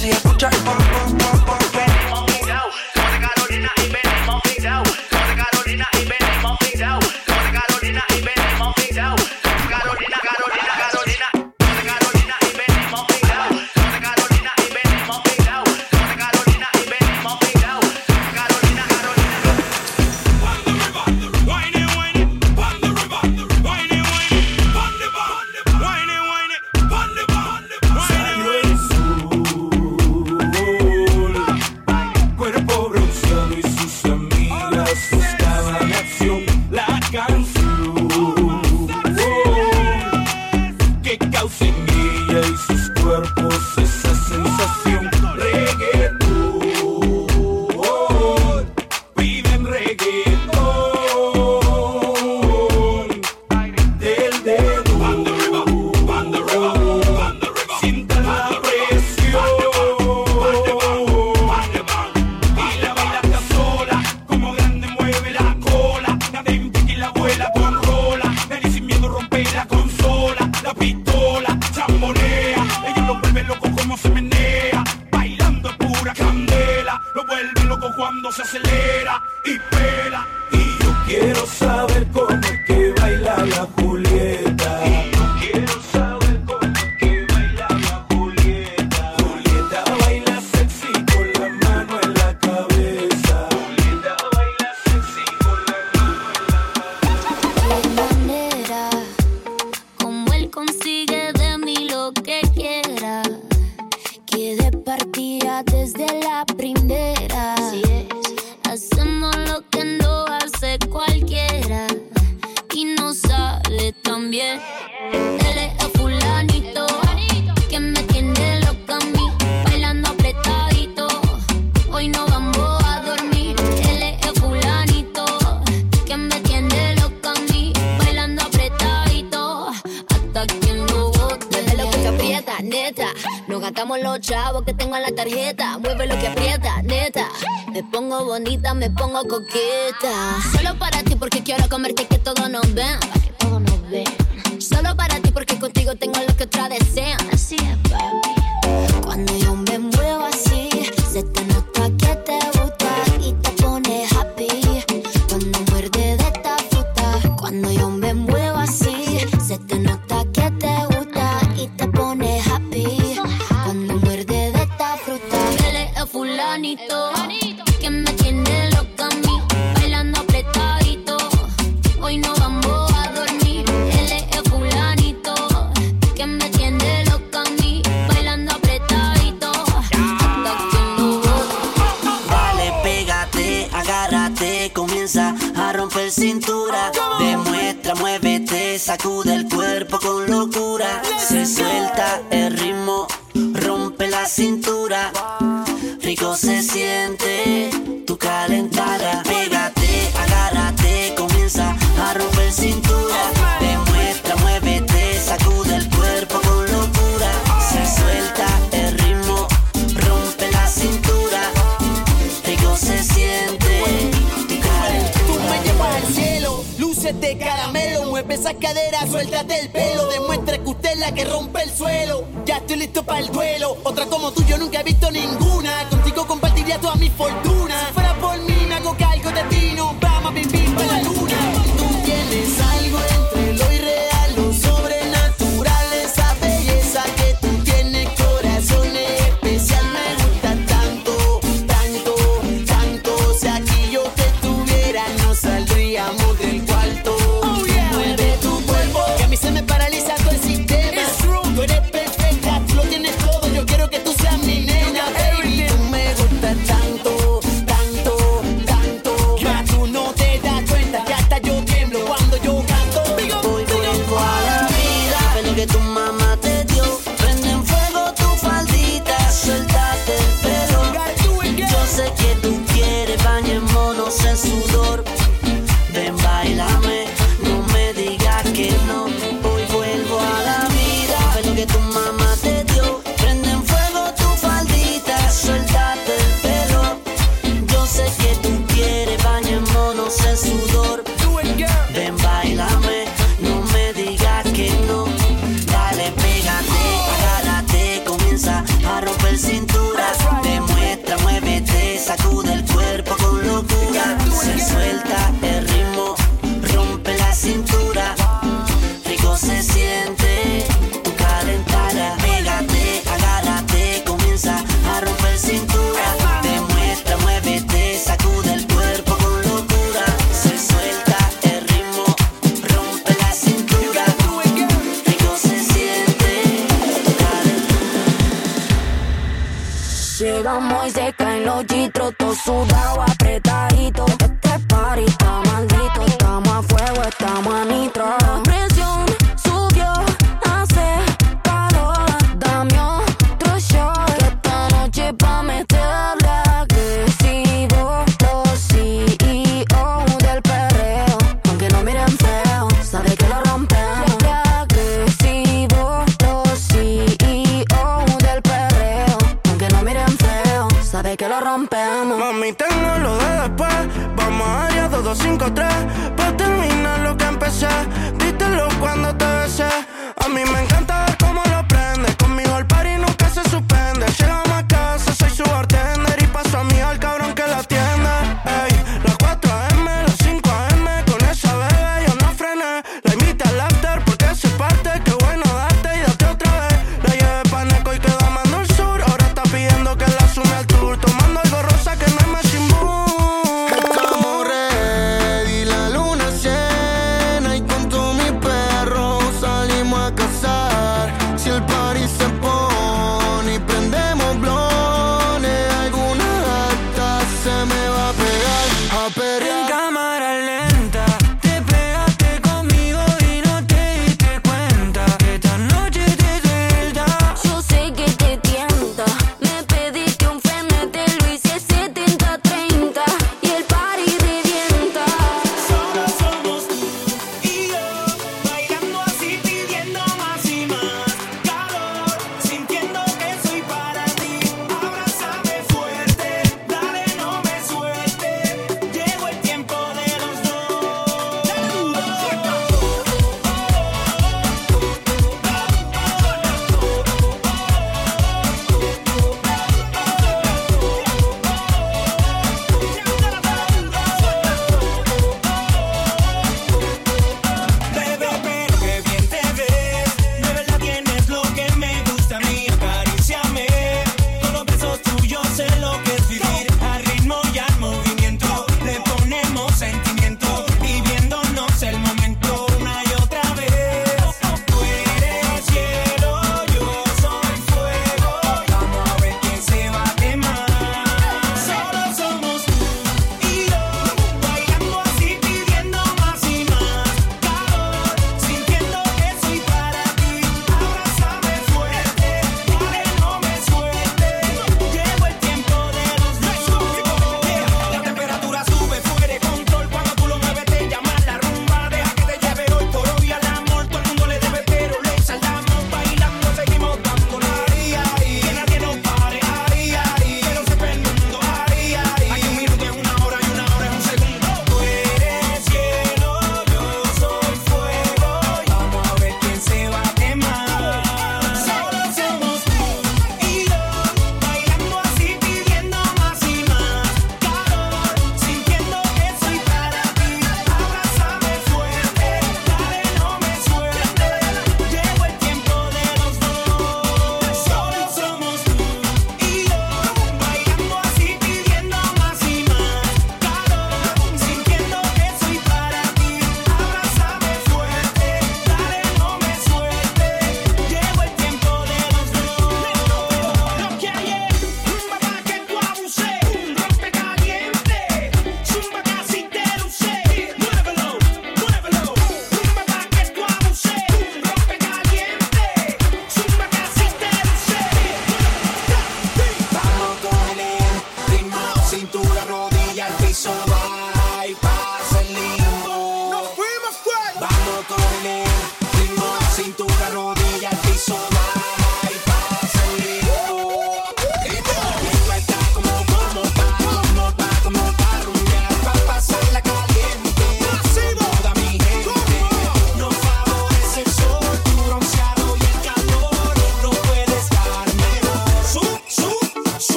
Si escuchas el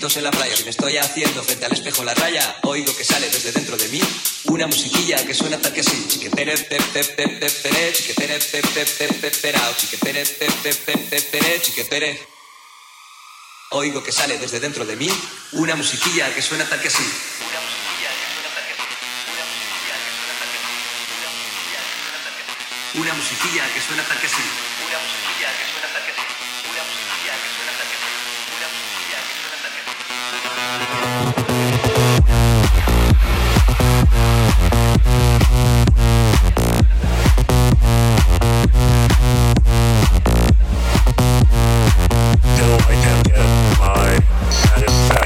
gritos en la playa. Si me estoy haciendo frente al espejo la raya, oigo que sale desde dentro de mí una musiquilla que suena tal que así. Chiquetere, pepepepepepe, chiquetere, pepepepeperao, chiquetere, pepepepepepe, chiquetere. Oigo que sale desde dentro de mí una musiquilla que suena tal que así. Una musiquilla que suena tal que así. Una musiquilla que suena No, I don't get my satisfaction.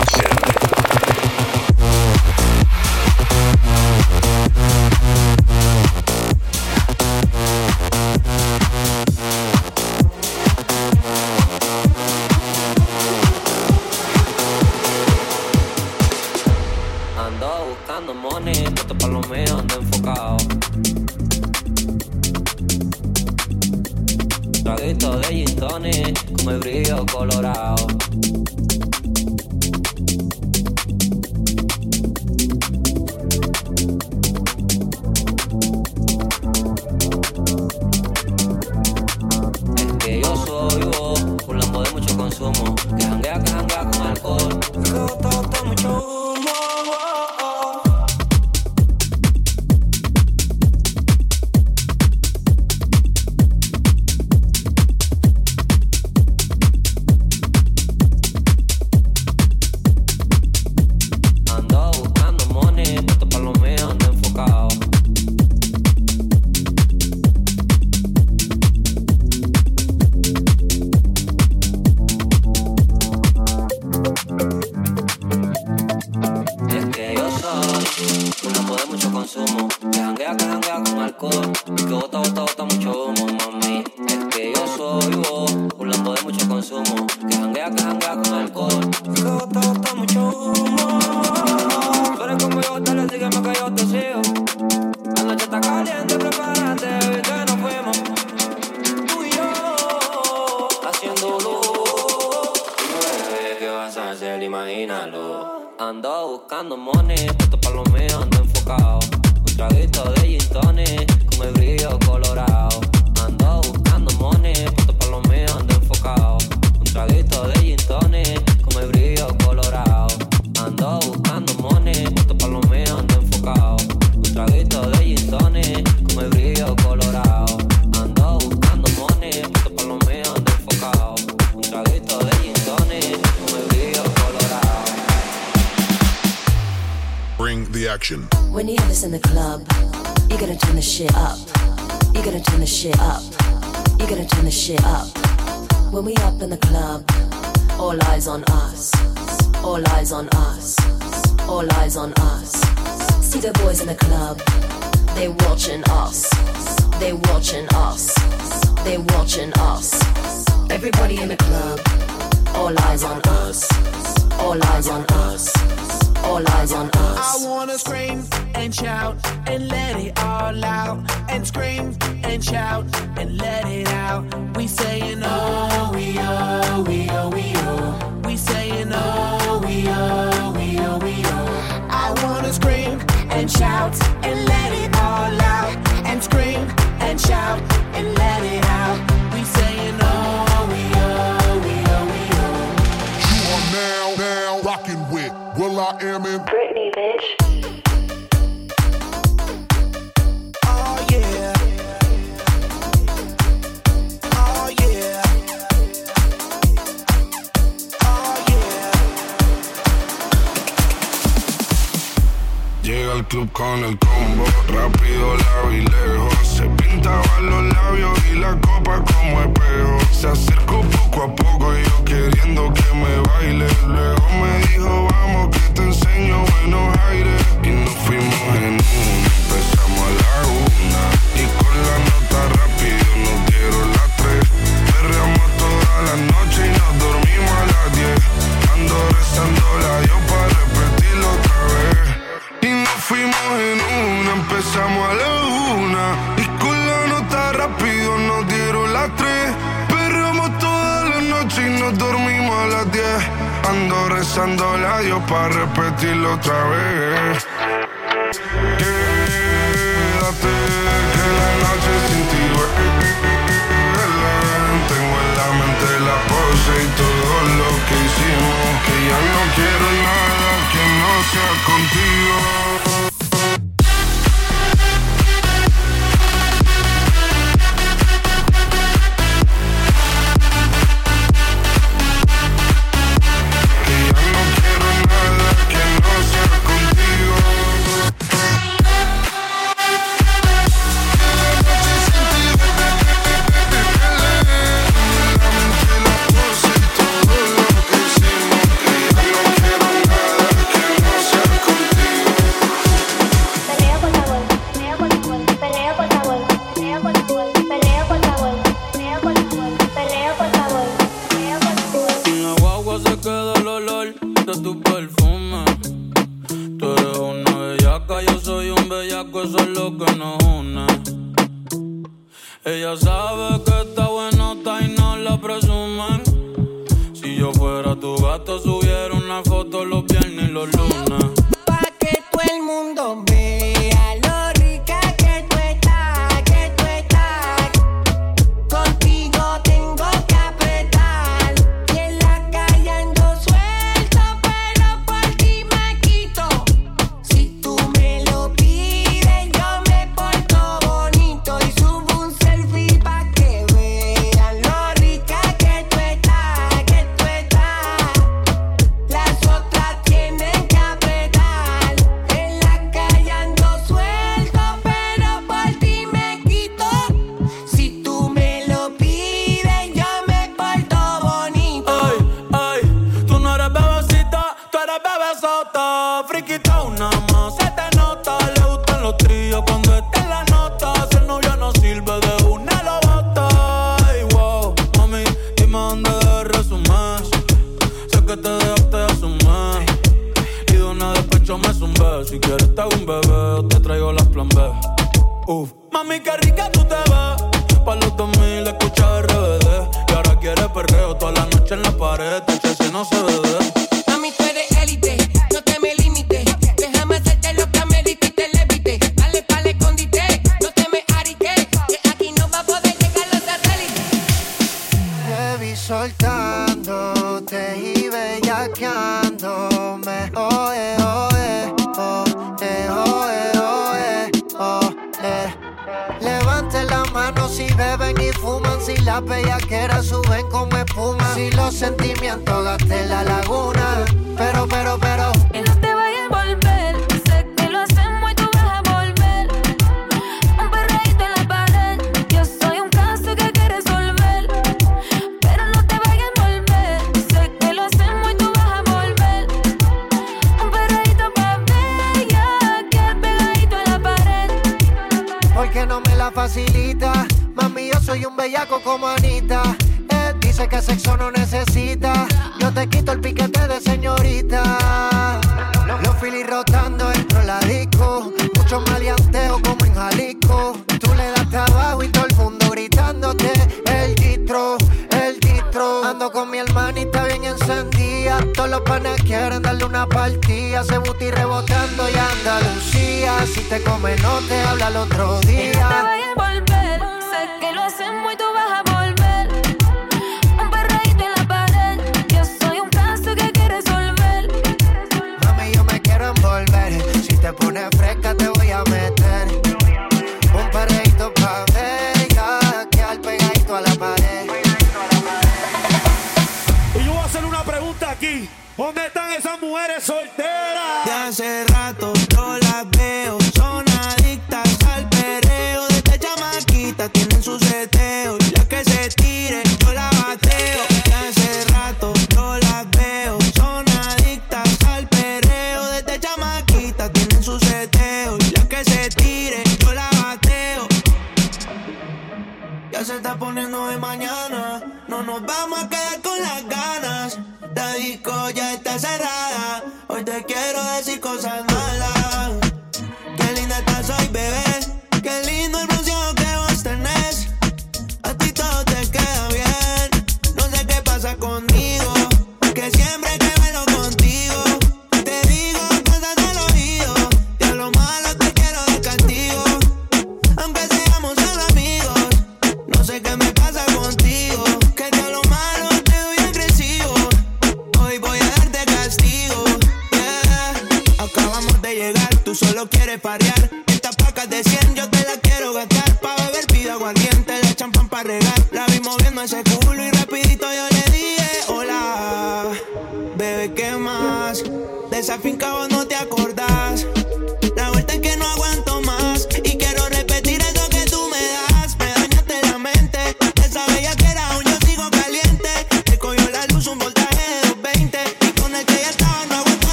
Solo quieres parear. Estas pacas de 100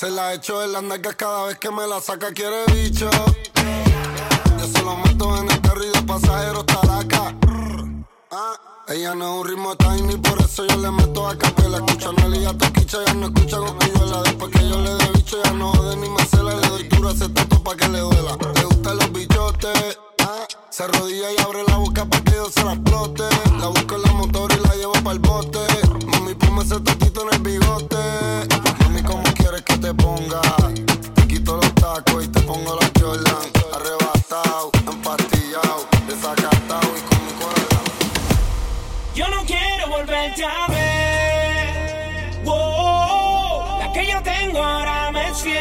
Se la echo de las nalgas cada vez que me la saca, quiere bicho. Yo se lo meto en el carro y de pasajeros taraca. Ah, ella no es un ritmo tiny, por eso yo le meto a capela. Escucha no ella te quicha, ya no escucha cosquilluela. Después que yo le dé bicho, ya no jode ni me cela. Le doy duro ese tato pa' que le duela. Le gustan los bichotes. Ah, se arrodilla y abre la boca pa' que yo se la explote. La busco en la motor y la llevo pa el bote. Mami, ponme ese tatito en el bigote mami, ¿cómo quieres que te ponga? Te quito los tacos y te pongo la Jordan. Arrebatado, empastillado, desacatado y con mi corazón. Yo no quiero volverte a ver. La que yo tengo ahora me es fiel.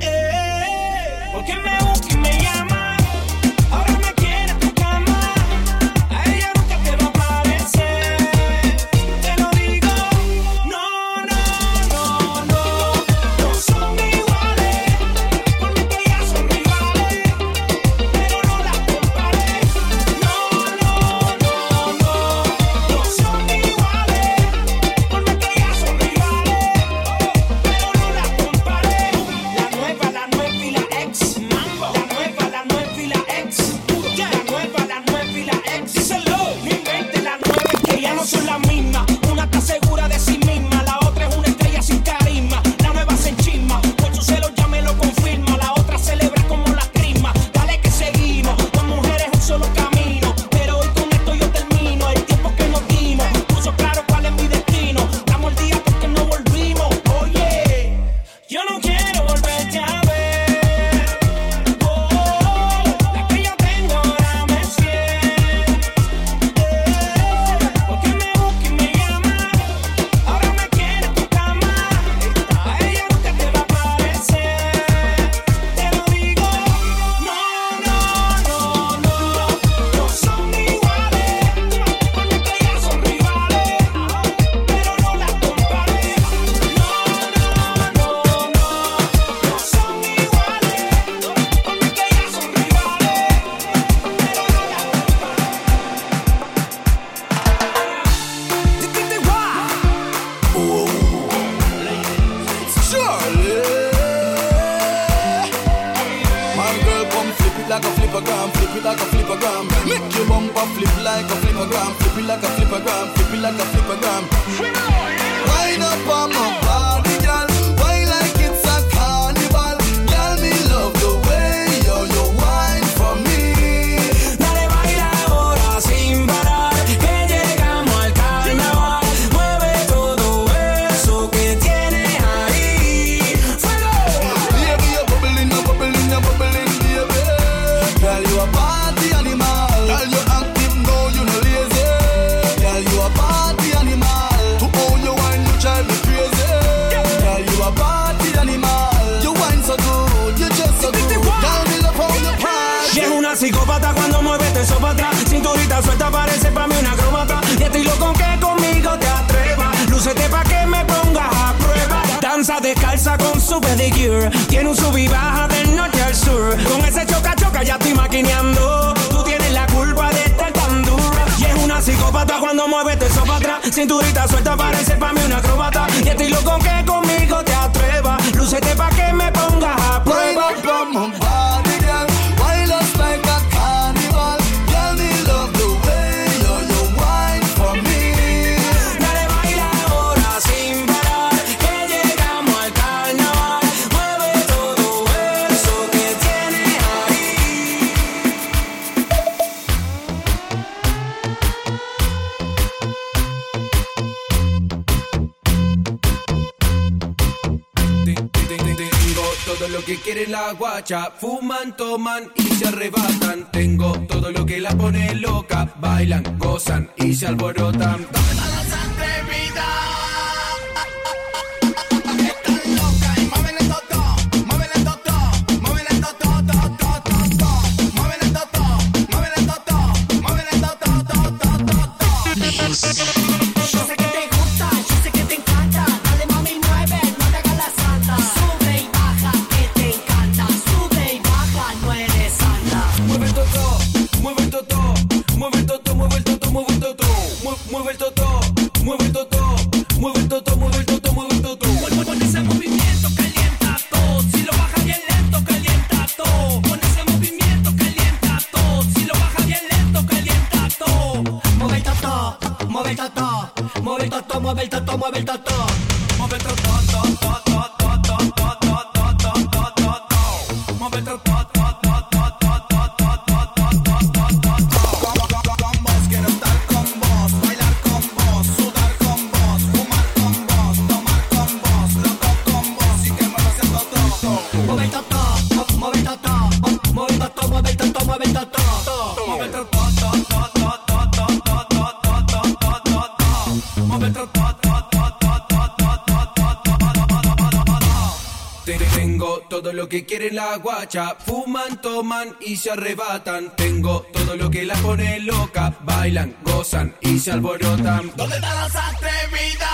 Eh, porque me gusta. que quiere la guacha. Fuman, toman y se arrebatan. Tengo todo lo que la pone loca. Bailan, gozan y se alborotan. ¿Dónde están las atrevidas?